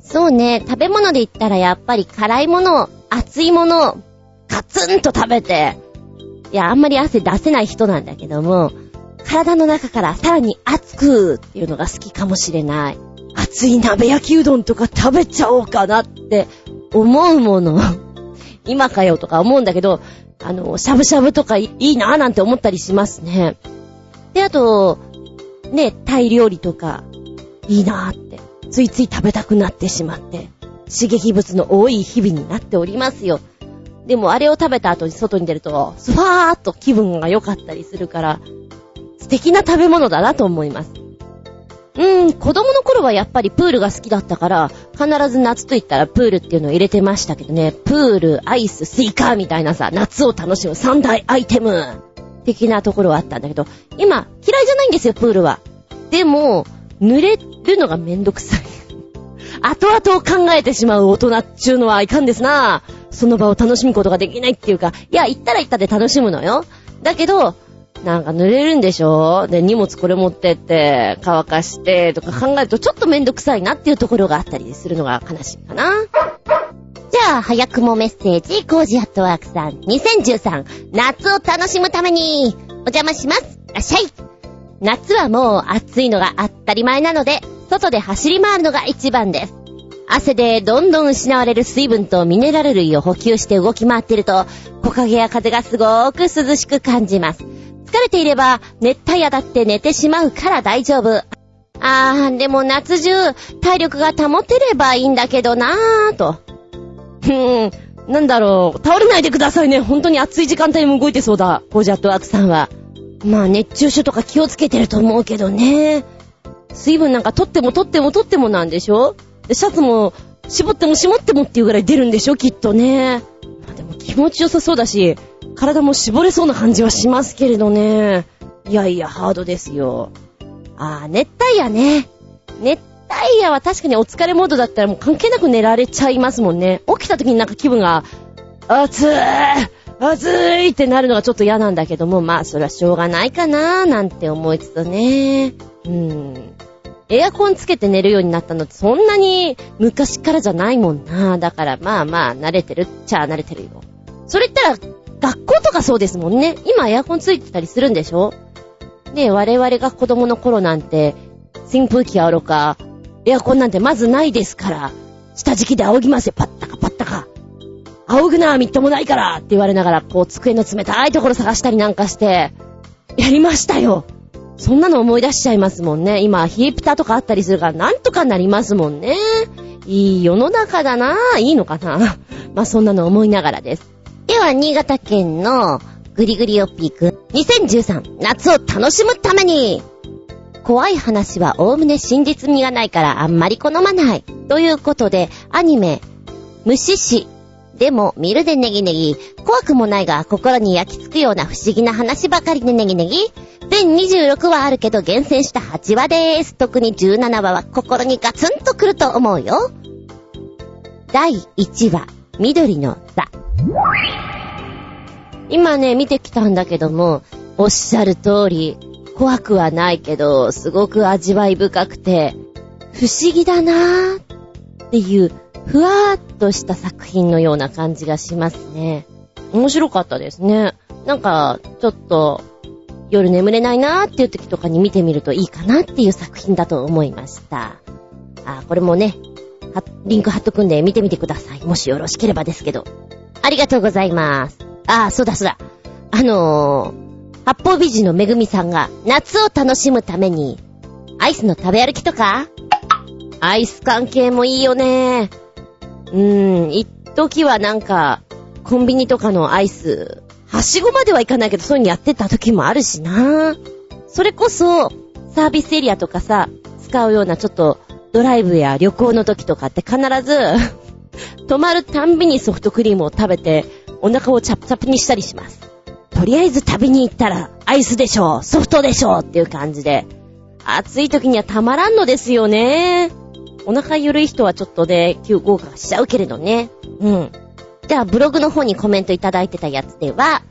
そうね、食べ物で言ったらやっぱり辛いもの、熱いもの、ガツンと食べて、いや、あんまり汗出せない人なんだけども、体の中からさらに熱くっていうのが好きかもしれない。熱い鍋焼きうどんとか食べちゃおうかなって思うもの。(laughs) 今かよとか思うんだけど、あの、しゃぶしゃぶとかいいなぁなんて思ったりしますね。で、あと、ね、タイ料理とか、いいなぁって、ついつい食べたくなってしまって、刺激物の多い日々になっておりますよ。でもあれを食べた後に外に出ると、スファーっと気分が良かったりするから、素敵な食べ物だなと思います。うん、子供の頃はやっぱりプールが好きだったから、必ず夏と言ったらプールっていうのを入れてましたけどね、プール、アイス、スイカみたいなさ、夏を楽しむ三大アイテム的なところはあったんだけど、今、嫌いじゃないんですよ、プールは。でも、濡れるのがめんどくさい。(laughs) 後々を考えてしまう大人っちゅうのはいかんですな。その場を楽しむことができないっていうか、いや、行ったら行ったで楽しむのよ。だけど、なんか濡れるんでしょ？で、荷物これ持ってって、乾かしてとか考えるとちょっとめんどくさいなっていうところがあったりするのが悲しいかな。じゃあ、早くもメッセージ、コージアットワークさん、2013、夏を楽しむために、お邪魔します。らっしゃい。夏はもう暑いのが当たり前なので、外で走り回るのが一番です。汗でどんどん失われる水分とミネラル類を補給して動き回っていると、木陰や風がすごく涼しく感じます。疲れていれば、熱帯夜だって寝てしまうから大丈夫。あー、でも夏中、体力が保てればいいんだけどなーと。ふーん、なんだろう、倒れないでくださいね。本当に暑い時間帯も動いてそうだ、コージャットワークさんは。まあ、熱中症とか気をつけてると思うけどね。水分なんか取っても取っても取ってもなんでしょ？シャツも絞っても絞ってもっていうぐらい出るんでしょ？きっとね。まあでも気持ちよさそうだし、体も絞れそうな感じはしますけれどね。いやいや、ハードですよ。あー、熱帯夜ね。熱帯夜は確かにお疲れモードだったらもう関係なく寝られちゃいますもんね。起きた時になんか気分が、暑い暑いってなるのがちょっと嫌なんだけども、まあそれはしょうがないかなーなんて思いつつね。うん。エアコンつけて寝るようになったのってそんなに昔からじゃないもんな。だからまあまあ慣れてるっちゃ慣れてるよ。それ言ったら学校とかそうですもんね。今エアコンついてたりするんでしょ？ね我々が子供の頃なんて、扇風機あろか、エアコンなんてまずないですから、下敷きで仰ぎますよ。パッタカパッタカ。仰ぐなみっともないからって言われながら、こう机の冷たいところ探したりなんかして、やりましたよ。そんなの思い出しちゃいますもんね。今、ヒープタとかあったりするから、なんとかなりますもんね。いい世の中だな。いいのかなまあ、そんなの思いながらです。では、新潟県のグリグリオピーク2013夏を楽しむために怖い話はおおむね真実味がないからあんまり好まない。ということで、アニメ、虫師でも見るでネギネギ、怖くもないが心に焼き付くような不思議な話ばかりでネギネギ。全26話あるけど厳選した8話でーす。特に17話は心にガツンとくると思うよ。第1話、緑の座。今ね、見てきたんだけども、おっしゃる通り、怖くはないけど、すごく味わい深くて、不思議だなーっていうふわーっとした作品のような感じがしますね。面白かったですね。なんか、ちょっと、夜眠れないなーっていう時とかに見てみるといいかなっていう作品だと思いました。あ、これもね、リンク貼っとくんで見てみてください。もしよろしければですけど。ありがとうございます。あ、そうだそうだ。あのー、八方美人のめぐみさんが夏を楽しむために、アイスの食べ歩きとか？アイス関係もいいよね。うーん、一時はなんか、コンビニとかのアイス、はしごまではいかないけど、そういうのやってた時もあるしな。それこそ、サービスエリアとかさ、使うようなちょっと、ドライブや旅行の時とかって必ず泊まるたんびにソフトクリームを食べて、お腹をチャプチャプにしたりします。とりあえず食べに行ったら、アイスでしょう、ソフトでしょうっていう感じで、暑い時にはたまらんのですよね。お腹ゆるい人はちょっとで、急合格しちゃうけれどね。うん。じゃあ、ブログの方にコメントいただいてたやつでは、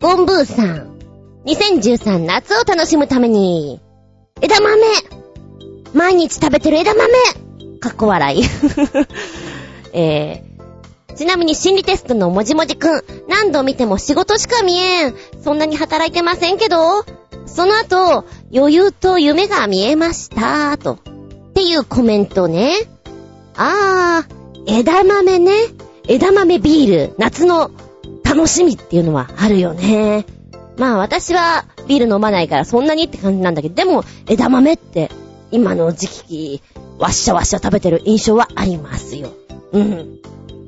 ボンブーさん。2013夏を楽しむために、枝豆毎日食べてる枝豆かっこ笑い。(laughs) えー、ちなみに心理テストのもじもじくん、何度見ても仕事しか見えん。そんなに働いてませんけど、その後、余裕と夢が見えました、と。っていうコメントね。あー、枝豆ね。枝豆ビール、夏の楽しみっていうのはあるよね。まあ私はビール飲まないからそんなにって感じなんだけど、でも枝豆って今の時期、わっしゃわっしゃ食べてる印象はありますよ。うん。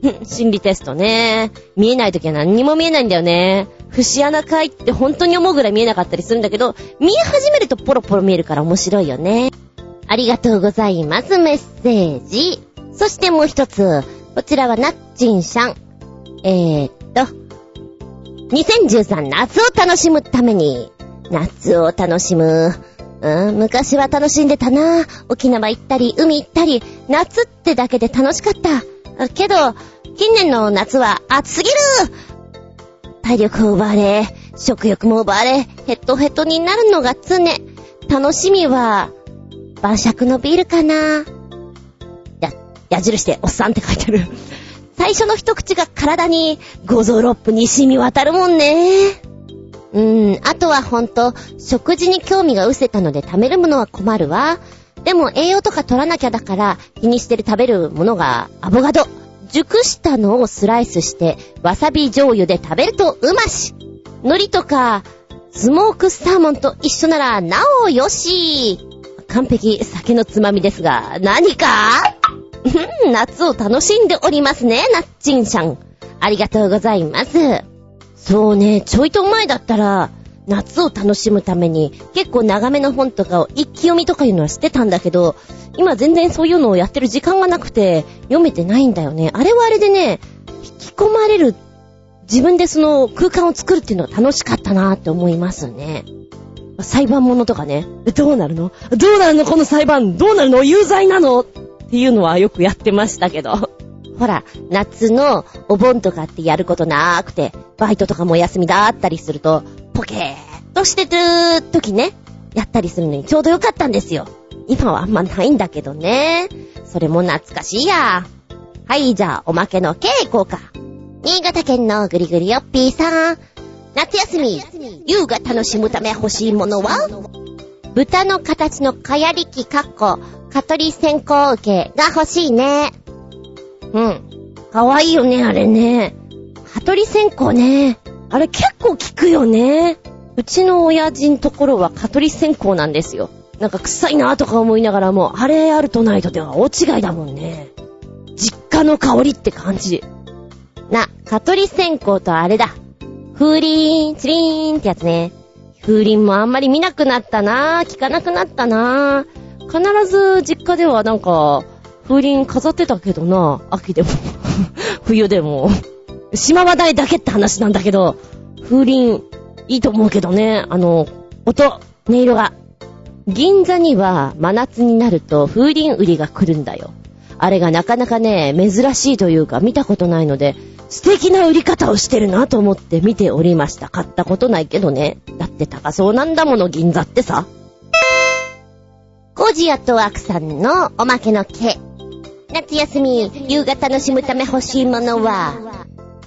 (laughs) 心理テストね。見えないときは何にも見えないんだよね。節穴かいって本当に思うぐらい見えなかったりするんだけど、見え始めるとポロポロ見えるから面白いよね。ありがとうございます、メッセージ。そしてもう一つ、こちらはナッチンさん。えー、っと、2013夏を楽しむために、夏を楽しむ。うん、昔は楽しんでたな。沖縄行ったり、海行ったり、夏ってだけで楽しかった。けど、近年の夏は暑すぎる体力を奪われ、食欲も奪われ、ヘッドヘッドになるのが常。楽しみは、晩酌のビールかな。や矢印でおっさんって書いてある。最初の一口が体に五臓六腑に染み渡るもんね。うーん、あとはほんと、食事に興味が失せたので貯めるものは困るわ。でも栄養とか取らなきゃだから気にしてる食べるものがアボカド。熟したのをスライスしてわさび醤油で食べるとうまし。海苔とかスモークサーモンと一緒ならなおよし。完璧酒のつまみですが、何か？夏を楽しんでおりますね、なっちんさん。ありがとうございます。そうね、ちょいと前だったら、夏を楽しむために結構長めの本とかを一気読みとかいうのはしてたんだけど、今全然そういうのをやってる時間がなくて読めてないんだよね。あれはあれでね、引き込まれる、自分でその空間を作るっていうのが楽しかったなって思いますね。裁判物とかね。どうなるの？どうなるの？この裁判どうなるの？有罪なの？っていうのはよくやってましたけど。ほら、夏のお盆とかってやることなーくて、バイトとかもお休みだったりすると、ポケーっとしてる時ね、やったりするのにちょうどよかったんですよ。今はあんまないんだけどね。それも懐かしいや。はい、じゃあ、おまけの稽古か。新潟県のぐりぐりよっぴーさん。夏休み、優が楽しむため欲しいものは？豚の形のかやりきかっこ、蚊取り線香受けが欲しいね。うん。かわいいよね、あれね。蚊取り線香ね。あれ結構効くよね。うちの親父のところは蚊取り線香なんですよ。なんか臭いなとか思いながらも、あれあるとないとでは大違いだもんね。実家の香りって感じ。な、蚊取り線香とあれだ。風鈴、チリーンってやつね。風鈴もあんまり見なくなったなぁ。聞かなくなったなぁ。必ず実家ではなんか、風鈴飾ってたけどな、秋でも (laughs) 冬でも。しまわないだけって話なんだけど、風鈴、いいと思うけどね、あの、音、音色が。銀座には真夏になると風鈴売りが来るんだよ。あれがなかなかね、珍しいというか見たことないので、素敵な売り方をしてるなと思って見ておりました。買ったことないけどね。だって高そうなんだもの、銀座ってさ。コジアとアクさんのおまけの毛。夏休み、夕方楽しむため欲しいものは、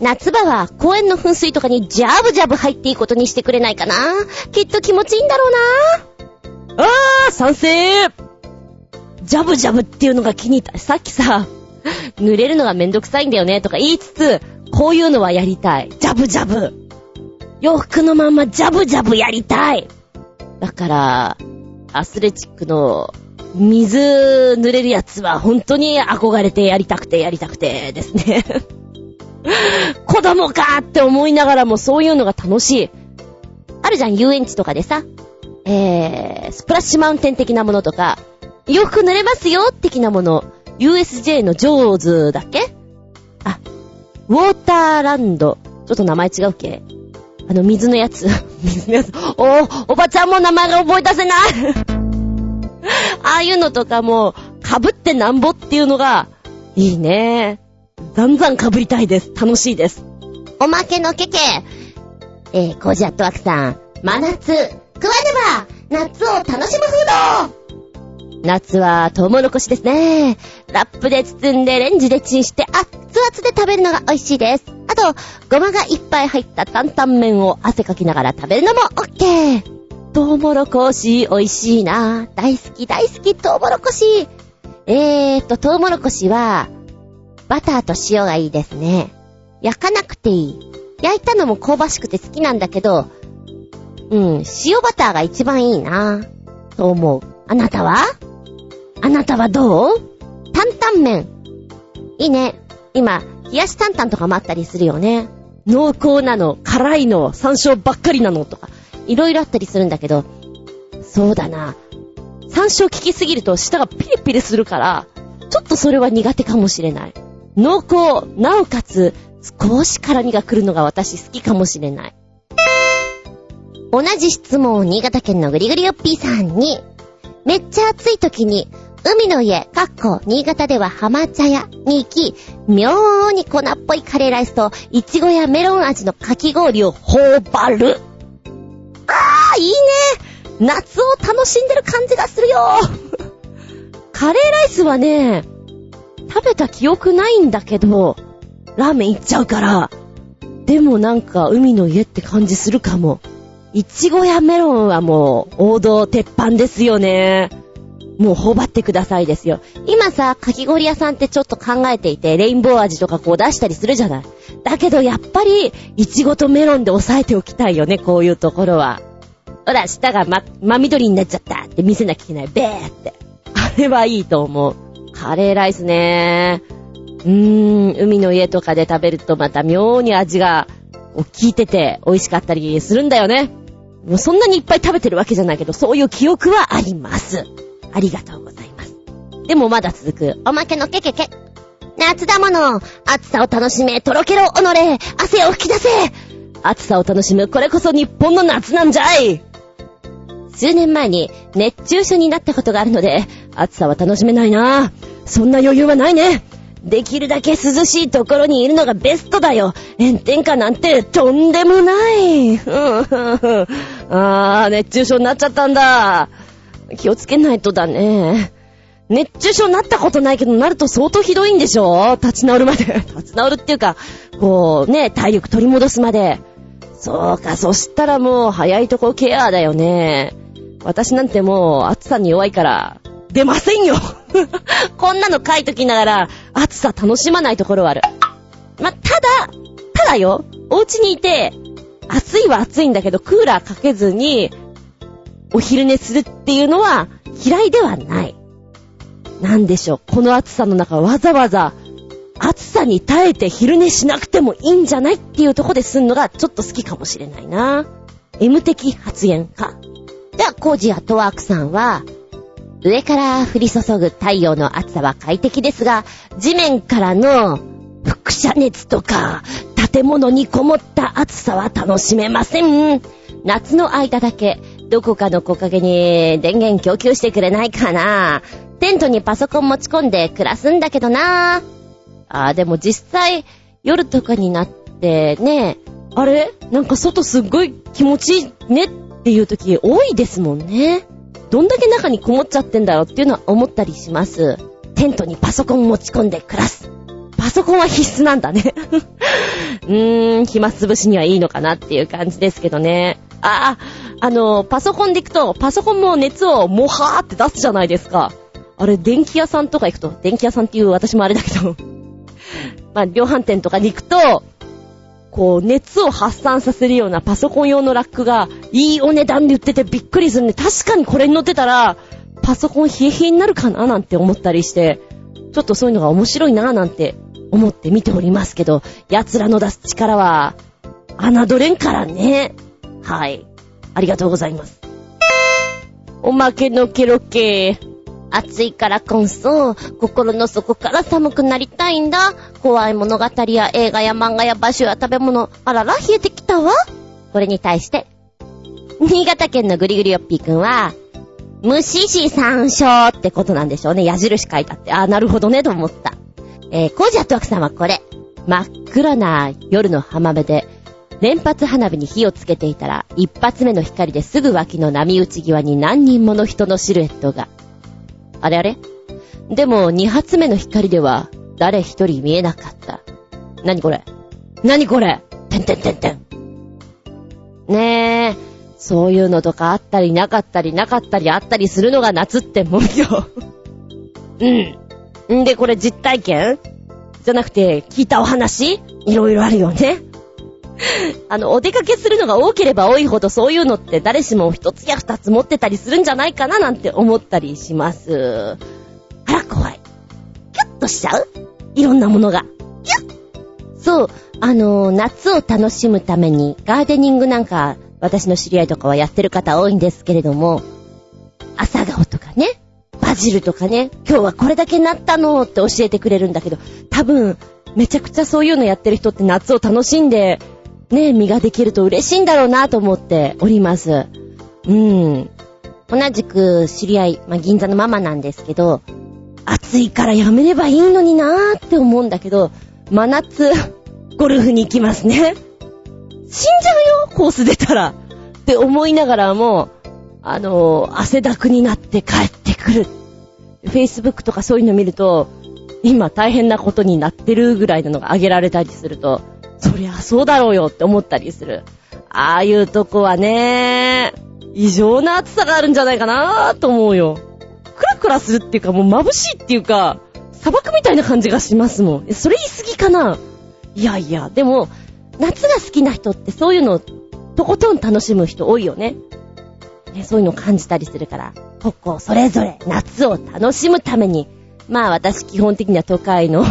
夏場は公園の噴水とかにジャブジャブ入っていいことにしてくれないかな。きっと気持ちいいんだろうな。あー、賛成ジャブジャブっていうのが気に入った。さっきさ、濡れるのがめんどくさいんだよねとか言いつつ、こういうのはやりたい。ジャブジャブ。洋服のまんまジャブジャブやりたい。だから、アスレチックの水濡れるやつは本当に憧れてやりたくてやりたくてですね。(laughs) 子供かって思いながらもそういうのが楽しい。あるじゃん、遊園地とかでさ。えー、スプラッシュマウンテン的なものとか、洋服濡れますよ的なもの。USJ のジョーズだっけ？あ、ウォーターランド。ちょっと名前違うっけ？あの、水のやつ。(laughs) 水のやつ。おおばちゃんも名前が覚え出せない (laughs) ああいうのとかも、被ってなんぼっていうのが、いいね。ざんざん被りたいです。楽しいです。おまけのケケ。えー、コージアットワークさん。真夏、食わねば、夏を楽しむフード夏はトウモロコシですね。ラップで包んでレンジでチンして熱々で食べるのが美味しいです。あと、ごまがいっぱい入った担々麺を汗かきながら食べるのも OK。トウモロコシ美味しいな。大好き大好きトウモロコシ。えーと、トウモロコシは、バターと塩がいいですね。焼かなくていい。焼いたのも香ばしくて好きなんだけど、うん、塩バターが一番いいな。と思う。あなたは？あなたはどう？担々麺。いいね。今、冷やし担々とかもあったりするよね。濃厚なの、辛いの、山椒ばっかりなのとか、いろいろあったりするんだけど、そうだな。山椒効きすぎると舌がピリピリするから、ちょっとそれは苦手かもしれない。濃厚、なおかつ、少し辛みが来るのが私好きかもしれない。同じ質問を新潟県のぐりぐりよっぴーさんに、めっちゃ暑い時に海の家、かっこ、新潟では浜茶屋に行き、妙に粉っぽいカレーライスと、いちごやメロン味のかき氷を頬張る。あー、いいね夏を楽しんでる感じがするよカレーライスはね、食べた記憶ないんだけど、ラーメン行っちゃうから、でもなんか海の家って感じするかも。いちごやメロンはもう王道鉄板ですよね。もう頬張ってくださいですよ。今さ、かき氷屋さんってちょっと考えていて、レインボー味とかこう出したりするじゃない。だけどやっぱり、いちごとメロンで抑えておきたいよね、こういうところは。ほら、舌がま、真緑になっちゃったって見せなきゃいけない。べーって。あれはいいと思う。カレーライスねうーん、海の家とかで食べるとまた妙に味が、効いてて美味しかったりするんだよね。もうそんなにいっぱい食べてるわけじゃないけど、そういう記憶はあります。ありがとうございます。でもまだ続く。おまけのケケケ。夏だもの。暑さを楽しめ、とろけろおのれ。汗を吹き出せ。暑さを楽しむ、これこそ日本の夏なんじゃい数年前に熱中症になったことがあるので、暑さは楽しめないなそんな余裕はないね。できるだけ涼しいところにいるのがベストだよ。炎天下なんてとんでもない。あー、熱中症になっちゃったんだ。気をつけないとだね。熱中症になったことないけど、なると相当ひどいんでしょ？立ち直るまで。立ち直るっていうか、こう、ね、体力取り戻すまで。そうか、そしたらもう、早いとこケアだよね。私なんてもう、暑さに弱いから、出ませんよ (laughs) こんなの書いときながら、暑さ楽しまないところはある。ま、ただ、ただよ、お家にいて、暑いは暑いんだけど、クーラーかけずに、お昼寝するっていうのは嫌いではない。なんでしょう、この暑さの中わざわざ暑さに耐えて昼寝しなくてもいいんじゃないっていうとこですんのがちょっと好きかもしれないな。M 的発言か。では、コージアットワークさんは、上から降り注ぐ太陽の暑さは快適ですが、地面からの輻射熱とか、建物にこもった暑さは楽しめません。夏の間だけどこかの木陰に電源供給してくれないかな。テントにパソコン持ち込んで暮らすんだけどな。あーでも実際夜とかになってね、あれ？なんか外すっごい気持ちいいね。っていう時多いですもんね。どんだけ中にこもっちゃってんだろうっていうのは思ったりします。テントにパソコン持ち込んで暮らす。パソコンは必須なんだね。(laughs) うーん、暇つぶしにはいいのかなっていう感じですけどね。ああ、あの、パソコンで行くと、パソコンも熱をもはーって出すじゃないですか。あれ、電気屋さんとか行くと、電気屋さんっていう私もあれだけど、(laughs) まあ、量販店とかに行くと、こう、熱を発散させるようなパソコン用のラックが、いいお値段で売っててびっくりするね。確かにこれに乗ってたら、パソコン冷え冷えになるかななんて思ったりして、ちょっとそういうのが面白いななんて思って見ておりますけど、奴らの出す力は、侮れんからね。はい。ありがとうございます。おまけのケロケ暑いからこそ、心の底から寒くなりたいんだ。怖い物語や映画や漫画や場所や食べ物、あらら、冷えてきたわ。これに対して、新潟県のぐりぐりよっぴーくんは、虫子山椒ってことなんでしょうね。矢印書いてあって。あなるほどね、と思った。えー、コージアットワクさんはこれ。真っ暗な夜の浜辺で、連発花火に火をつけていたら、一発目の光ですぐ脇の波打ち際に何人もの人のシルエットが。あれあれ？でも、二発目の光では、誰一人見えなかった。なにこれ？なにこれ？てんてんてんてん。ねえ、そういうのとかあったりなかったりなかったりあったりするのが夏ってもんよ。うん。んで、これ実体験？じゃなくて、聞いたお話？いろいろあるよね。(laughs) あの、お出かけするのが多ければ多いほどそういうのって誰しも一つや二つ持ってたりするんじゃないかななんて思ったりします。あら、怖い。キュッとしちゃう？いろんなものが。キュッそう、あの、夏を楽しむためにガーデニングなんか私の知り合いとかはやってる方多いんですけれども、朝顔とかね、バジルとかね、今日はこれだけなったのって教えてくれるんだけど、多分、めちゃくちゃそういうのやってる人って夏を楽しんでね、実ができると嬉しいんだろうなと思っております。うん。同じく知り合い、まあ、銀座のママなんですけど、暑いからやめればいいのになーって思うんだけど、真夏、(laughs) ゴルフに行きますね。死んじゃうよ、コース出たら。って思いながらも、あのー、汗だくになって帰ってくる。Facebook とかそういうの見ると、今大変なことになってるぐらいなのが挙げられたりすると、そりゃそうだろうよって思ったりする。ああいうとこはね、異常な暑さがあるんじゃないかなと思うよ。クラクラするっていうかもう眩しいっていうか、砂漠みたいな感じがしますもん。それ言い過ぎかないやいや、でも、夏が好きな人ってそういうの、とことん楽しむ人多いよね。ねそういうのを感じたりするから、ここそれぞれ夏を楽しむために、まあ私基本的には都会の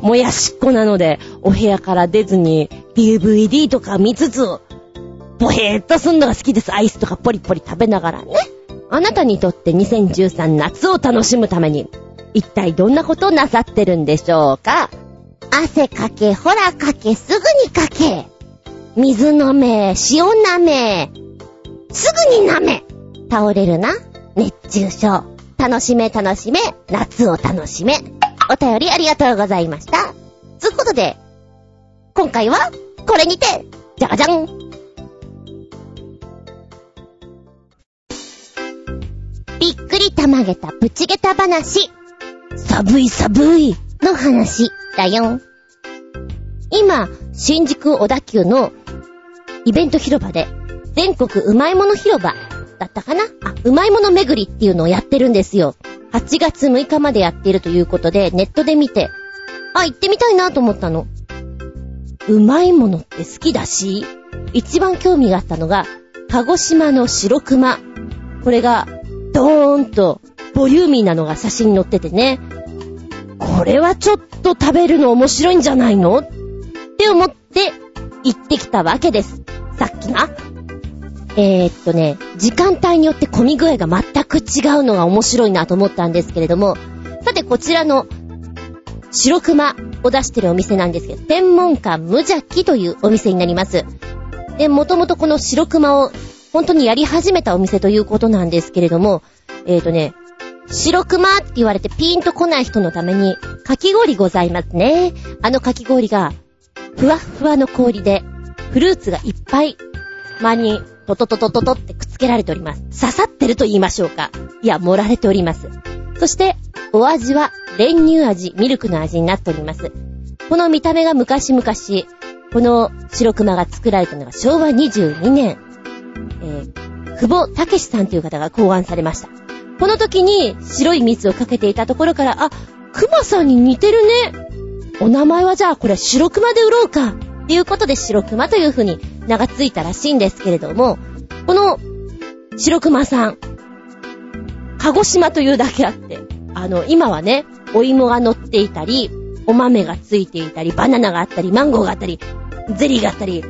もやしっこなので、お部屋から出ずに DVD とか見つつ、ぼへーっとすんのが好きです。アイスとかポリポリ食べながらね。あなたにとって2013夏を楽しむために、一体どんなことをなさってるんでしょうか？汗かけ、ほらかけ、すぐにかけ。水飲め、塩舐め。すぐに舐め。倒れるな。熱中症。楽しめ楽しめ、夏を楽しめ。お便りありがとうございました。つうことで、今回は、これにて、じゃがじゃんびっくりたまげたプチゲタ話。寒い寒いの話だよ。今、新宿小田急のイベント広場で、全国うまいもの広場だったかな？あ、うまいもの巡りっていうのをやってるんですよ。8月6日までやっているということで、ネットで見て、あ、行ってみたいなと思ったの。うまいものって好きだし、一番興味があったのが、鹿児島の白熊。これが、ドーンと、ボリューミーなのが写真に載っててね。これはちょっと食べるの面白いんじゃないの？って思って、行ってきたわけです。さっきな。えー、っとね、時間帯によって混み具合が全く違うのが面白いなと思ったんですけれども、さてこちらの白熊を出してるお店なんですけど、天文館無邪気というお店になります。で、もともとこの白熊を本当にやり始めたお店ということなんですけれども、えーとね、白熊って言われてピーンと来ない人のために、かき氷ございますね。あのかき氷が、ふわっふわの氷で、フルーツがいっぱい、周りにトトトトトトってくっつけられております。刺さってると言いましょうか。いや、盛られております。そして、お味は練乳味、ミルクの味になっております。この見た目が昔々、この白熊が作られたのが昭和22年、えー、久保武さんという方が考案されました。この時に白い蜜をかけていたところから、あ、熊さんに似てるね。お名前はじゃあこれ白熊で売ろうか。っていうことで白熊という風に名がついたらしいんですけれども、この白熊さん、鹿児島というだけあって、あの、今はね、お芋が乗っていたり、お豆がついていたり、バナナがあったり、マンゴーがあったり、ゼリーがあったり、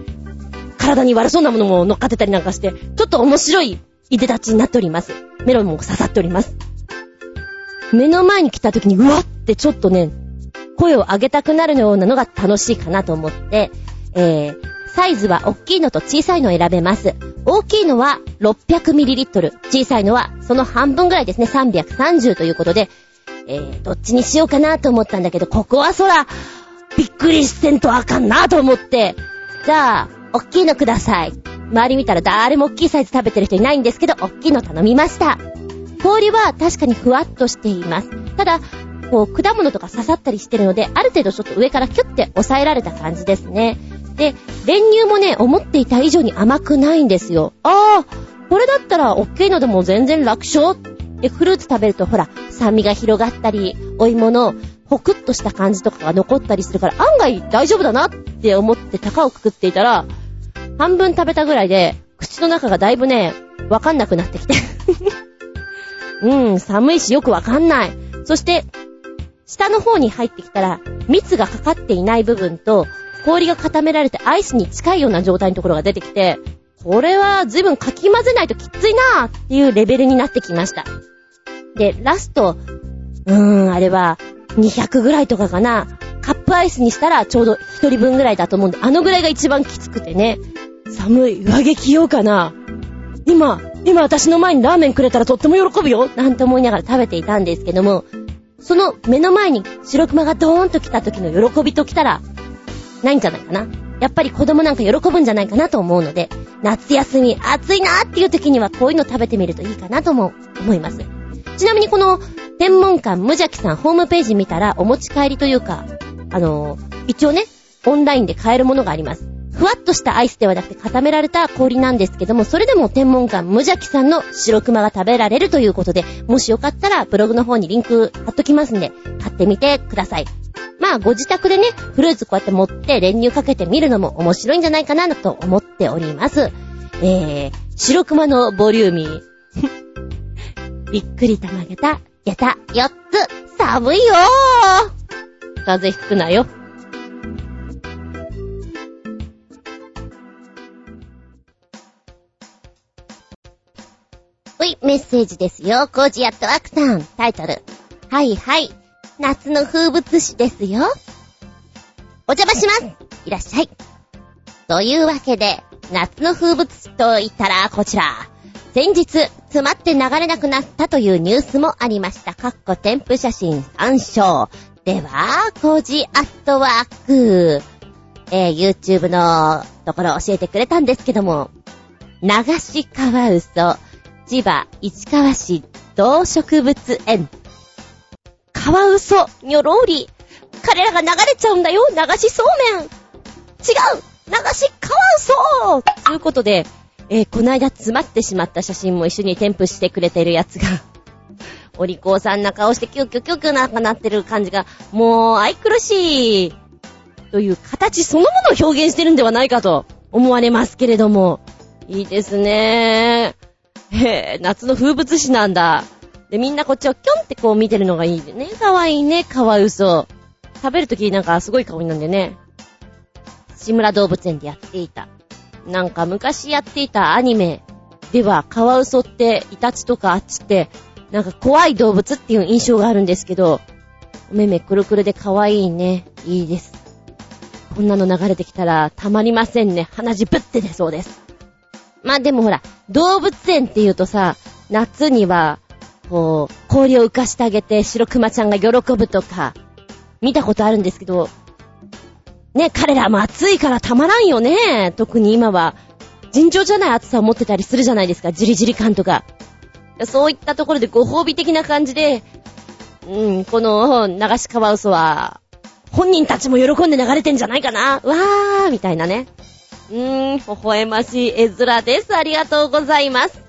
体に悪そうなものも乗っかってたりなんかして、ちょっと面白いいでたちになっております。メロンも刺さっております。目の前に来た時に、うわってちょっとね、声を上げたくなるようなのが楽しいかなと思って、えー、サイズは大きいのと小さいのを選べます。大きいのは 600ml、小さいのはその半分ぐらいですね、330ということで、えー、どっちにしようかなと思ったんだけど、ここはそら、びっくりしてんとあかんなと思って、じゃあ、大きいのください。周り見たら誰も大きいサイズ食べてる人いないんですけど、大きいの頼みました。氷は確かにふわっとしています。ただ、こう、果物とか刺さったりしてるので、ある程度ちょっと上からキュッて押さえられた感じですね。で、練乳もね、思っていた以上に甘くないんですよ。ああ、これだったら大きいのでも全然楽勝で、フルーツ食べるとほら、酸味が広がったり、お芋のホクッとした感じとかが残ったりするから、案外大丈夫だなって思って高をくくっていたら、半分食べたぐらいで、口の中がだいぶね、わかんなくなってきて (laughs) うん、寒いしよくわかんない。そして、下の方に入ってきたら、蜜がかかっていない部分と、氷が固められてアイスに近いような状態のところが出てきて、これは随分かき混ぜないときついなーっていうレベルになってきました。で、ラスト、うーん、あれは200ぐらいとかかな。カップアイスにしたらちょうど1人分ぐらいだと思うんで、あのぐらいが一番きつくてね。寒い、上着着ようかな。今、今私の前にラーメンくれたらとっても喜ぶよなんて思いながら食べていたんですけども、その目の前に白熊がドーンと来た時の喜びと来たら、ないんじゃないかな。やっぱり子供なんか喜ぶんじゃないかなと思うので、夏休み暑いなーっていう時にはこういうの食べてみるといいかなとも思います。ちなみにこの天文館無邪気さんホームページ見たらお持ち帰りというか、あの一応ね、オンラインで買えるものがあります。ふわっとしたアイスではなくて固められた氷なんですけども、それでも天文館無邪気さんの白熊が食べられるということで、もしよかったらブログの方にリンク貼っときますんで、買ってみてください。まあ、ご自宅でね、フルーツこうやって持って練乳かけてみるのも面白いんじゃないかなと思っております。えー、白熊のボリューミー。(laughs) びっくりたまげた、やた、4つ、寒いよー風邪ひくなよ。ほい、メッセージですよ。コージアットワークさん。タイトル。はいはい。夏の風物詩ですよ。お邪魔しますいらっしゃい。というわけで、夏の風物詩と言ったらこちら。先日、詰まって流れなくなったというニュースもありました。かっこ添付写真参照。では、コージアットワーク。えー、YouTube のところ教えてくれたんですけども、流しカワウソ、千葉市川市動植物園。カワウソ、ニョローリ。彼らが流れちゃうんだよ、流しそうめん。違う流しカワウソということで、えー、この間詰まってしまった写真も一緒に添付してくれてるやつが、(laughs) お利口さんな顔してキュキュキュキュなんかなってる感じが、もう愛くるしい、という形そのものを表現してるんではないかと思われますけれども、いいですねへえ、夏の風物詩なんだ。で、みんなこっちをキョンってこう見てるのがいいね。かわいいね、カワウソ。食べるときなんかすごい香りなんでね。志村動物園でやっていた。なんか昔やっていたアニメでは、カワウソってイタチとかあっちって、なんか怖い動物っていう印象があるんですけど、お目目くるくるで可愛いね。いいです。こんなの流れてきたらたまりませんね。鼻血ぶって出そうです。まあでもほら、動物園って言うとさ、夏には、こう、氷を浮かしてあげて白熊ちゃんが喜ぶとか、見たことあるんですけど、ね、彼らも暑いからたまらんよね。特に今は、尋常じゃない暑さを持ってたりするじゃないですか、じりじり感とか。そういったところでご褒美的な感じで、うん、この流しカワウソは、本人たちも喜んで流れてんじゃないかな。わーみたいなね。うーん、微笑ましい絵面です。ありがとうございます。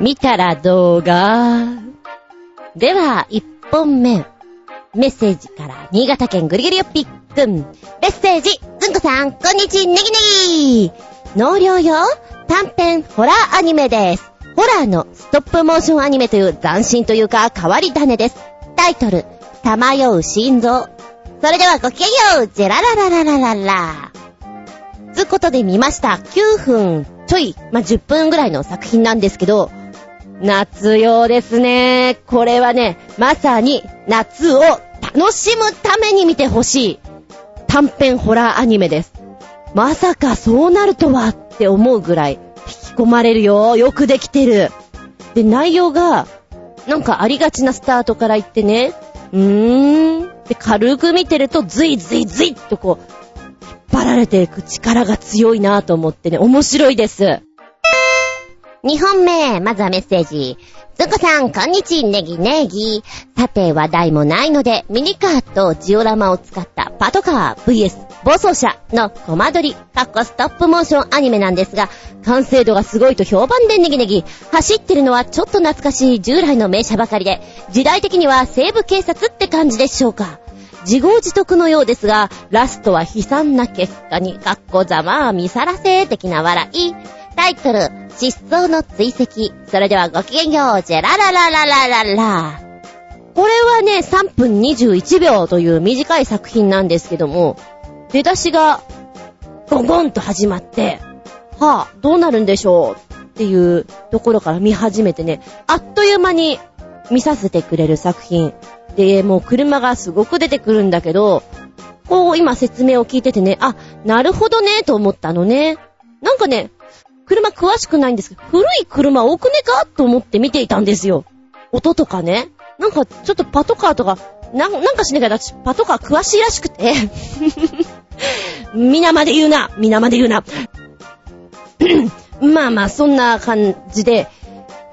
見たら動画。では、1本目。メッセージから、新潟県ぐりぐりよっぴっくん。メッセージ、ずんこさん、こんにちは、ネギネギ納涼用短編ホラーアニメです。ホラーのストップモーションアニメという斬新というか変わり種です。タイトル、さまよう心臓。それではごきげんよう、ジェラララララララ。つことで見ました。9分ちょい、まあ、10分ぐらいの作品なんですけど、夏用ですね。これはね、まさに夏を楽しむために見てほしい短編ホラーアニメです。まさかそうなるとはって思うぐらい引き込まれるよ。よくできてる。で、内容が、なんかありがちなスタートから言ってね、うーん。で、軽く見てると、ずいずいずいっとこう、引っ張られていく力が強いなと思ってね、面白いです。2本目、まずはメッセージ。ずこさん、こんにち、ネギネギ。さて、話題もないので、ミニカーとジオラマを使ったパトカー VS 暴走車のコマ撮り、カッコストップモーションアニメなんですが、完成度がすごいと評判でネギネギ。走ってるのはちょっと懐かしい従来の名車ばかりで、時代的には西部警察って感じでしょうか。自業自得のようですが、ラストは悲惨な結果に、カッコざまあ見さらせ的な笑い。タイトル、失踪の追跡。それではごきげんよう、ジェラララララララ。これはね、3分21秒という短い作品なんですけども、出だしが、ゴゴンと始まって、はぁ、あ、どうなるんでしょうっていうところから見始めてね、あっという間に見させてくれる作品。で、もう車がすごく出てくるんだけど、こう今説明を聞いててね、あ、なるほどね、と思ったのね。なんかね、車詳しくないんですけど、古い車多くねかと思って見ていたんですよ。音とかね。なんかちょっとパトカーとか、ななんかしなきゃ私パトカー詳しいらしくて。(laughs) 皆まで言うな皆まで言うな (clears throat) まあまあ、そんな感じで、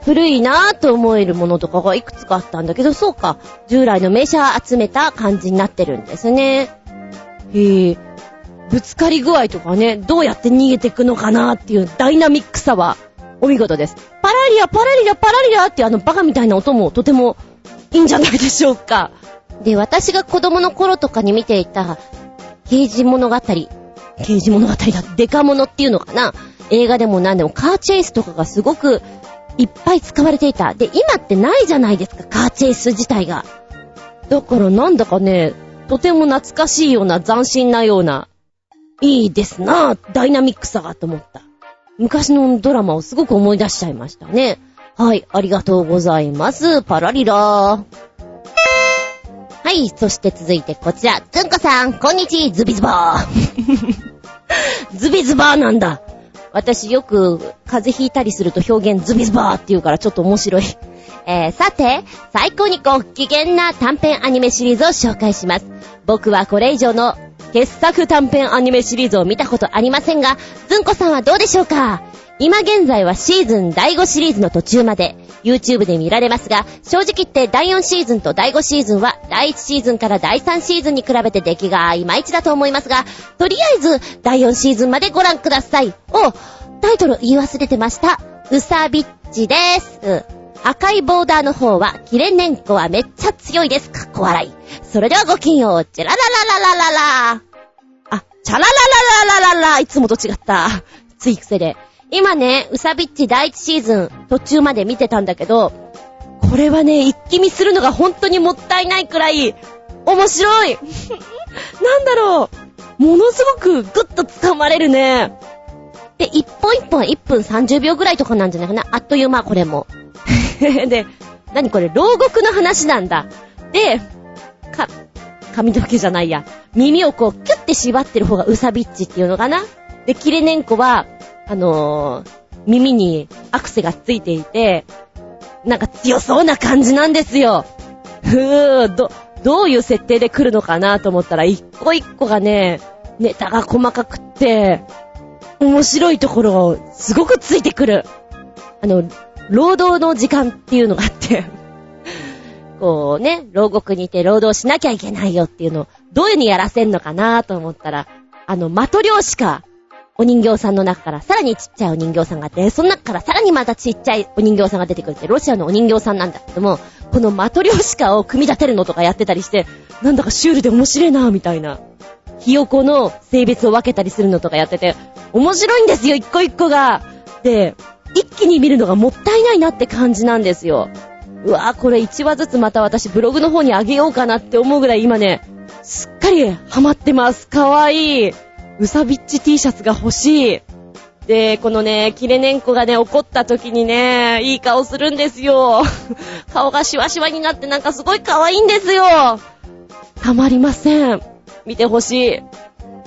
古いなぁと思えるものとかがいくつかあったんだけど、そうか。従来の名車集めた感じになってるんですね。へえ。ぶつかり具合とかね、どうやって逃げていくのかなっていうダイナミックさはお見事です。パラリア、パラリア、パラリアってあのバカみたいな音もとてもいいんじゃないでしょうか。で、私が子供の頃とかに見ていた刑事物語、刑事物語だ、デカモノっていうのかな映画でも何でもカーチェイスとかがすごくいっぱい使われていた。で、今ってないじゃないですか、カーチェイス自体が。だからなんだかね、とても懐かしいような斬新なようないいですなぁ、ダイナミックさがと思った。昔のドラマをすごく思い出しちゃいましたね。はい、ありがとうございます。パラリラー。はい、そして続いてこちら。つんこさん、こんにちは、ズビズバー。(laughs) ズビズバーなんだ。私よく風邪ひいたりすると表現ズビズバーって言うからちょっと面白い。えー、さて、最高にご機嫌な短編アニメシリーズを紹介します。僕はこれ以上の傑作短編アニメシリーズを見たことありませんが、ずんこさんはどうでしょうか？今現在はシーズン第5シリーズの途中まで YouTube で見られますが、正直言って第4シーズンと第5シーズンは第1シーズンから第3シーズンに比べて出来がいまいちだと思いますが、とりあえず第4シーズンまでご覧ください。お、タイトル言い忘れてました。うさびっちです。赤いボーダーの方は、キレネンコはめっちゃ強いです。かっこ笑い。それではごきんよう、チェラララララララあ、チャラララララララいつもと違った。つい癖で。今ね、ウサビッチ第1シーズン途中まで見てたんだけど、これはね、一気見するのが本当にもったいないくらい、面白い (laughs) なんだろう。ものすごくグッと掴まれるね。で、一本一本1分30秒ぐらいとかなんじゃないかな。あっという間、これも。(laughs) (laughs) で、何これ、牢獄の話なんだ。で、か、髪の毛じゃないや。耳をこう、キュッて縛ってる方がウサビッチっていうのかな。で、キレネンコは、あのー、耳にアクセがついていて、なんか強そうな感じなんですよ。ふぅ、ど、どういう設定で来るのかなと思ったら、一個一個がね、ネタが細かくって、面白いところをすごくついてくる。あの、労働の時間っていうのがあって、(laughs) こうね、牢獄にいて労働しなきゃいけないよっていうのを、どういう風にやらせんのかなと思ったら、あの、マトリョーシカ、お人形さんの中からさらにちっちゃいお人形さんがあって、その中からさらにまたちっちゃいお人形さんが出てくるって、ロシアのお人形さんなんだけども、このマトリョーシカを組み立てるのとかやってたりして、なんだかシュールで面白いなみたいな。ひよこの性別を分けたりするのとかやってて、面白いんですよ、一個一個が。で、一気に見るのがもったいないなって感じなんですよ。うわぁ、これ1話ずつまた私ブログの方にあげようかなって思うぐらい今ね、すっかりハマってます。かわいい。ウサビッチ T シャツが欲しい。で、このね、キレネンコがね、怒った時にね、いい顔するんですよ。(laughs) 顔がシワシワになってなんかすごい可愛いんですよ。たまりません。見てほし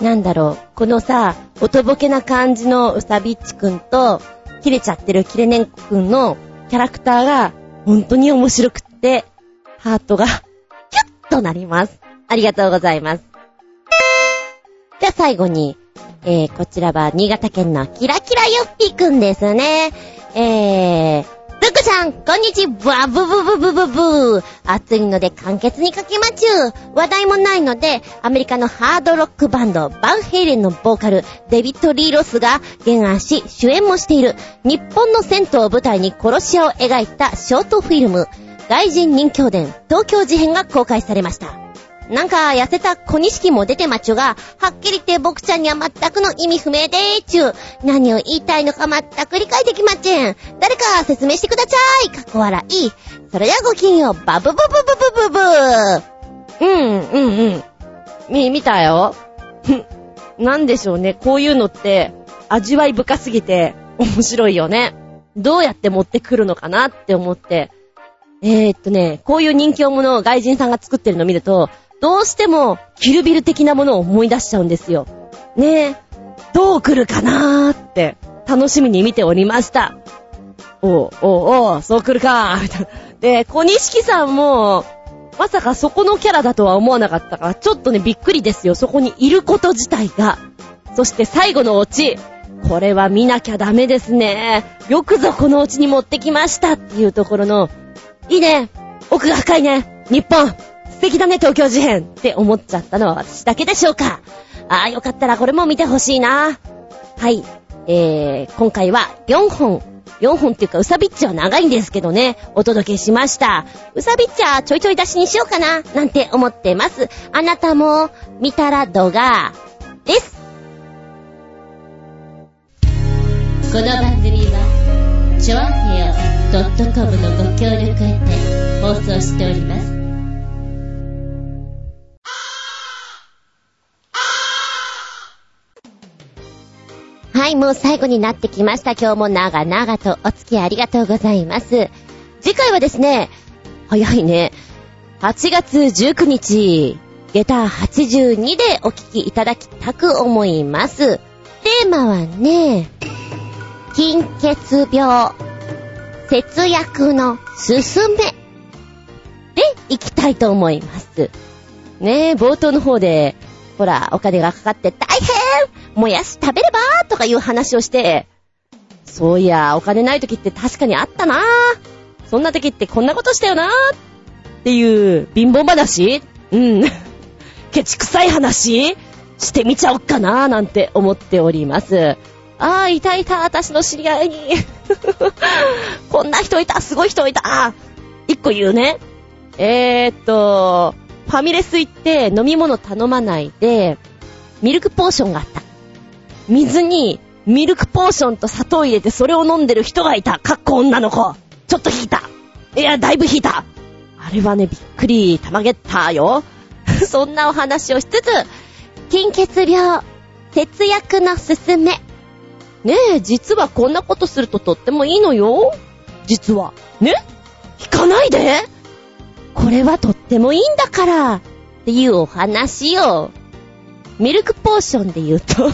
い。なんだろう、このさ、おとぼけな感じのウサビッチくんと、切れちゃってるキレネンコくんのキャラクターが、本当に面白くって、ハートが、キュッとなります。ありがとうございます。じゃあ最後に、えー、こちらは新潟県のキラキラヨッピーくんですね。えー、ブックさん、こんにちは、ブブブブブブー。暑いので簡潔に書きまちゅう。話題もないので、アメリカのハードロックバンド、バンヘイレンのボーカル、デビッド・リー・ロスが原案し、主演もしている、日本の銭湯を舞台に殺し屋を描いたショートフィルム、外人任侠伝、東京事変が公開されました。なんか、痩せた小錦も出てまちゅが、はっきり言って僕ちゃんには全くの意味不明でーちゅう。何を言いたいのか全く理解できません。誰か説明してください。かっこ笑い。それではごきんよう。バブブブブブブブうん、うん、うん。み、見たよ。ふ (laughs) んなんでしょうね。こういうのって、味わい深すぎて、面白いよね。どうやって持ってくるのかなって思って。えー、っとね、こういう人気者を外人さんが作ってるの見ると、どうしても、キルビル的なものを思い出しちゃうんですよ。ねえ、どう来るかなーって、楽しみに見ておりました。おう、おう、おう、そう来るかーみたいな。で、小錦さんも、まさかそこのキャラだとは思わなかったから、ちょっとね、びっくりですよ。そこにいること自体が。そして最後のオチ。これは見なきゃダメですね。よくぞこのオチに持ってきましたっていうところの、いいね。奥が深いね。日本。素敵だね、東京事変って思っちゃったのは私だけでしょうか。ああ、よかったらこれも見てほしいな。はい。えー、今回は4本。4本っていうか、うさびっちは長いんですけどね、お届けしました。うさびっちはちょいちょい出しにしようかな、なんて思ってます。あなたも、見たら動画、です。この番組は、ちょあへよ .com のご協力へて放送しております。はい、もう最後になってきました。今日も長々とお付き合いありがとうございます。次回はですね、早いね。8月19日、下駄82でお聞きいただきたく思います。テーマはね、貧血病、節約のすすめでいきたいと思います。ねえ、冒頭の方で、ほら、お金がかかって大変もやし食べればとかいう話をして、そういや、お金ない時って確かにあったなそんな時ってこんなことしたよなっていう貧乏話？うん。(laughs) ケチくさい話してみちゃおっかななんて思っております。ああ、いたいた、私の知り合いに。(laughs) こんな人いた、すごい人いた。一個言うね。えーっと、ファミレス行って飲み物頼まないで、ミルクポーションがあった。水にミルクポーションと砂糖入れてそれを飲んでる人がいた。かっこ女の子。ちょっと引いた。いや、だいぶ引いた。あれはね、びっくり、たまげったよ。(laughs) そんなお話をしつつ、貧血病、節約のすすめ。ねえ、実はこんなことするととってもいいのよ。実は。ね？引かないでこれはとってもいいんだから。っていうお話よ。ミルクポーションで言うと、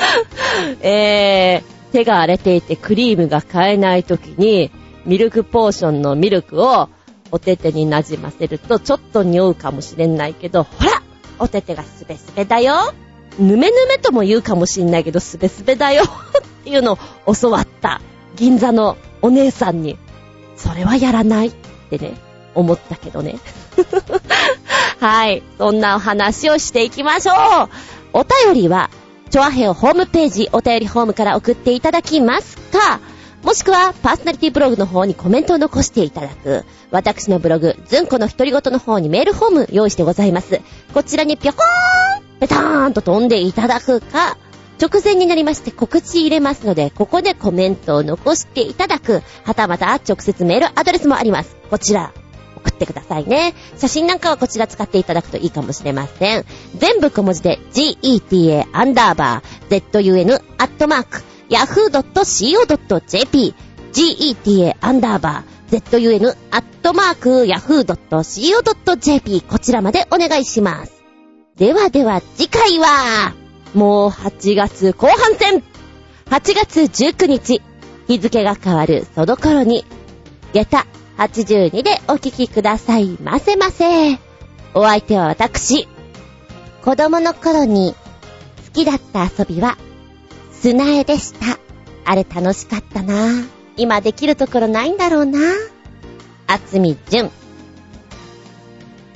(laughs) えー、手が荒れていてクリームが買えない時に、ミルクポーションのミルクをお手手に馴染ませるとちょっと匂うかもしれないけど、ほらお手手がスベスベだよぬめぬめとも言うかもしれないけど、スベスベだよっていうのを教わった。銀座のお姉さんに。それはやらないってね、思ったけどね。(laughs) はい。そんなお話をしていきましょう。お便りは、チョアヘオホームページ、お便りホームから送っていただきますか、もしくは、パーソナリティブログの方にコメントを残していただく。私のブログ、ズンコの独り言の方にメールフォーム用意してございます。こちらにぴょこーんペターンと飛んでいただくか、直前になりまして告知入れますので、ここでコメントを残していただく、はたまた直接メールアドレスもあります。こちら、送ってくださいね。写真なんかはこちら使っていただくといいかもしれません。全部小文字で geta アンダーバー zun アットマーク yahoo.co.jp geta アンダーバー zun アットマーク yahoo.co.jp こちらまでお願いします。ではでは次回は、もう8月後半戦 !8 月19日、日付が変わるその頃に、下駄82でお聞きくださいませませ。お相手は私。子供の頃に好きだった遊びは砂絵でした。あれ楽しかったな。今できるところないんだろうな。あつみじゅん。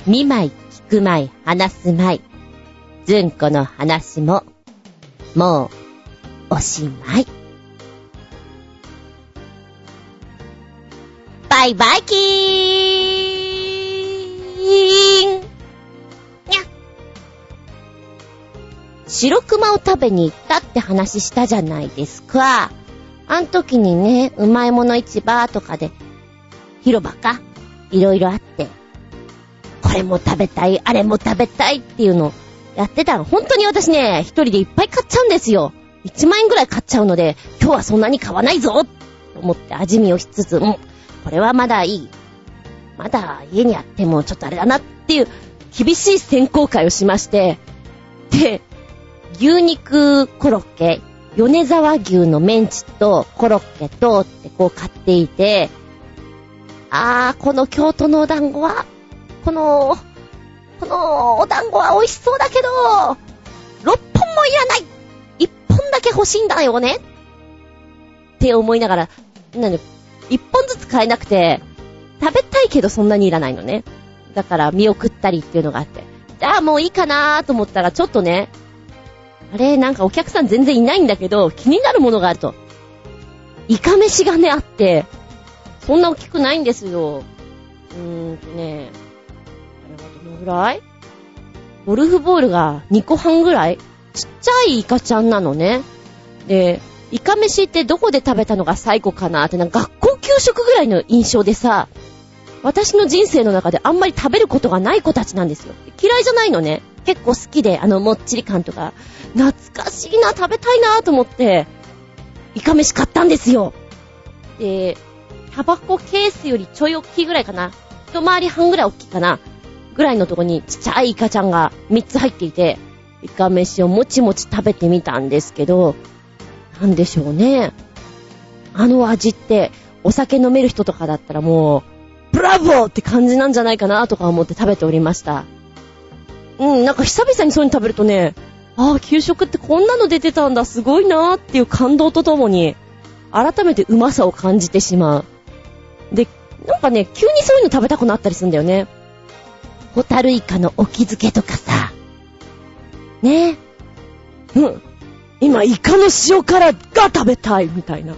見舞い、聞く舞い、話す舞い。ずんこの話も、もう、おしまい。バイバイキーンにゃ白熊を食べに行ったって話したじゃないですか。あん時にね、うまいもの市場とかで、広場か、いろいろあって、これも食べたい、あれも食べたいっていうのやってたの。本当に私ね、一人でいっぱい買っちゃうんですよ。1万円ぐらい買っちゃうので、今日はそんなに買わないぞと思って味見をしつつ、うん、これはまだいい。まだ家にあってもちょっとあれだなっていう厳しい選考会をしまして、で、牛肉コロッケ、米沢牛のメンチとコロッケとってこう買っていて、あー、この京都のお団子は、このこのお団子は美味しそうだけど、6本もいらない !1 本だけ欲しいんだよねって思いながら、なに、1本ずつ買えなくて、食べたいけどそんなにいらないのね。だから見送ったりっていうのがあって。じゃあもういいかなーと思ったらちょっとね、あれ、なんかお客さん全然いないんだけど、気になるものがあると。イカ飯がね、あって、そんな大きくないんですよ。うーんとね、どのぐらい？ゴルフボールが2個半ぐらい？ちっちゃいイカちゃんなのね。で、イカ飯ってどこで食べたのが最後かなってなんか学校給食ぐらいの印象でさ、私の人生の中であんまり食べることがない子たちなんですよ。嫌いじゃないのね。結構好きで、あのもっちり感とか、懐かしいな、食べたいなと思って、イカ飯買ったんですよ。で、タバコケースよりちょい大きいぐらいかな。一回り半ぐらい大きいかな。ぐらいのとこにちっちゃいイカちゃんが3つ入っていて、イカ飯をもちもち食べてみたんですけど、なんでしょうね。あの味って、お酒飲める人とかだったらもう、ブラボーって感じなんじゃないかなとか思って食べておりました。うん、なんか久々にそういうの食べるとね、ああ、給食ってこんなの出てたんだ、すごいなーっていう感動とともに、改めてうまさを感じてしまう。で、なんかね、急にそういうの食べたくなったりするんだよね。ホタルイカの沖漬けとかさ。ねうん。今、イカの塩辛が食べたいみたいな。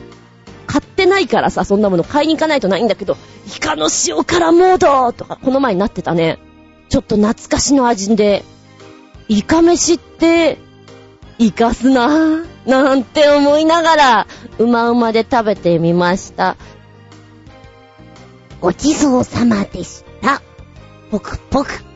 買ってないからさ、そんなもの買いに行かないとないんだけど、イカの塩辛モードとか、この前になってたね。ちょっと懐かしの味で、イカ飯って、イカすなぁ、なんて思いながら、うまうまで食べてみました。ごちそうさまでした。ポクポク。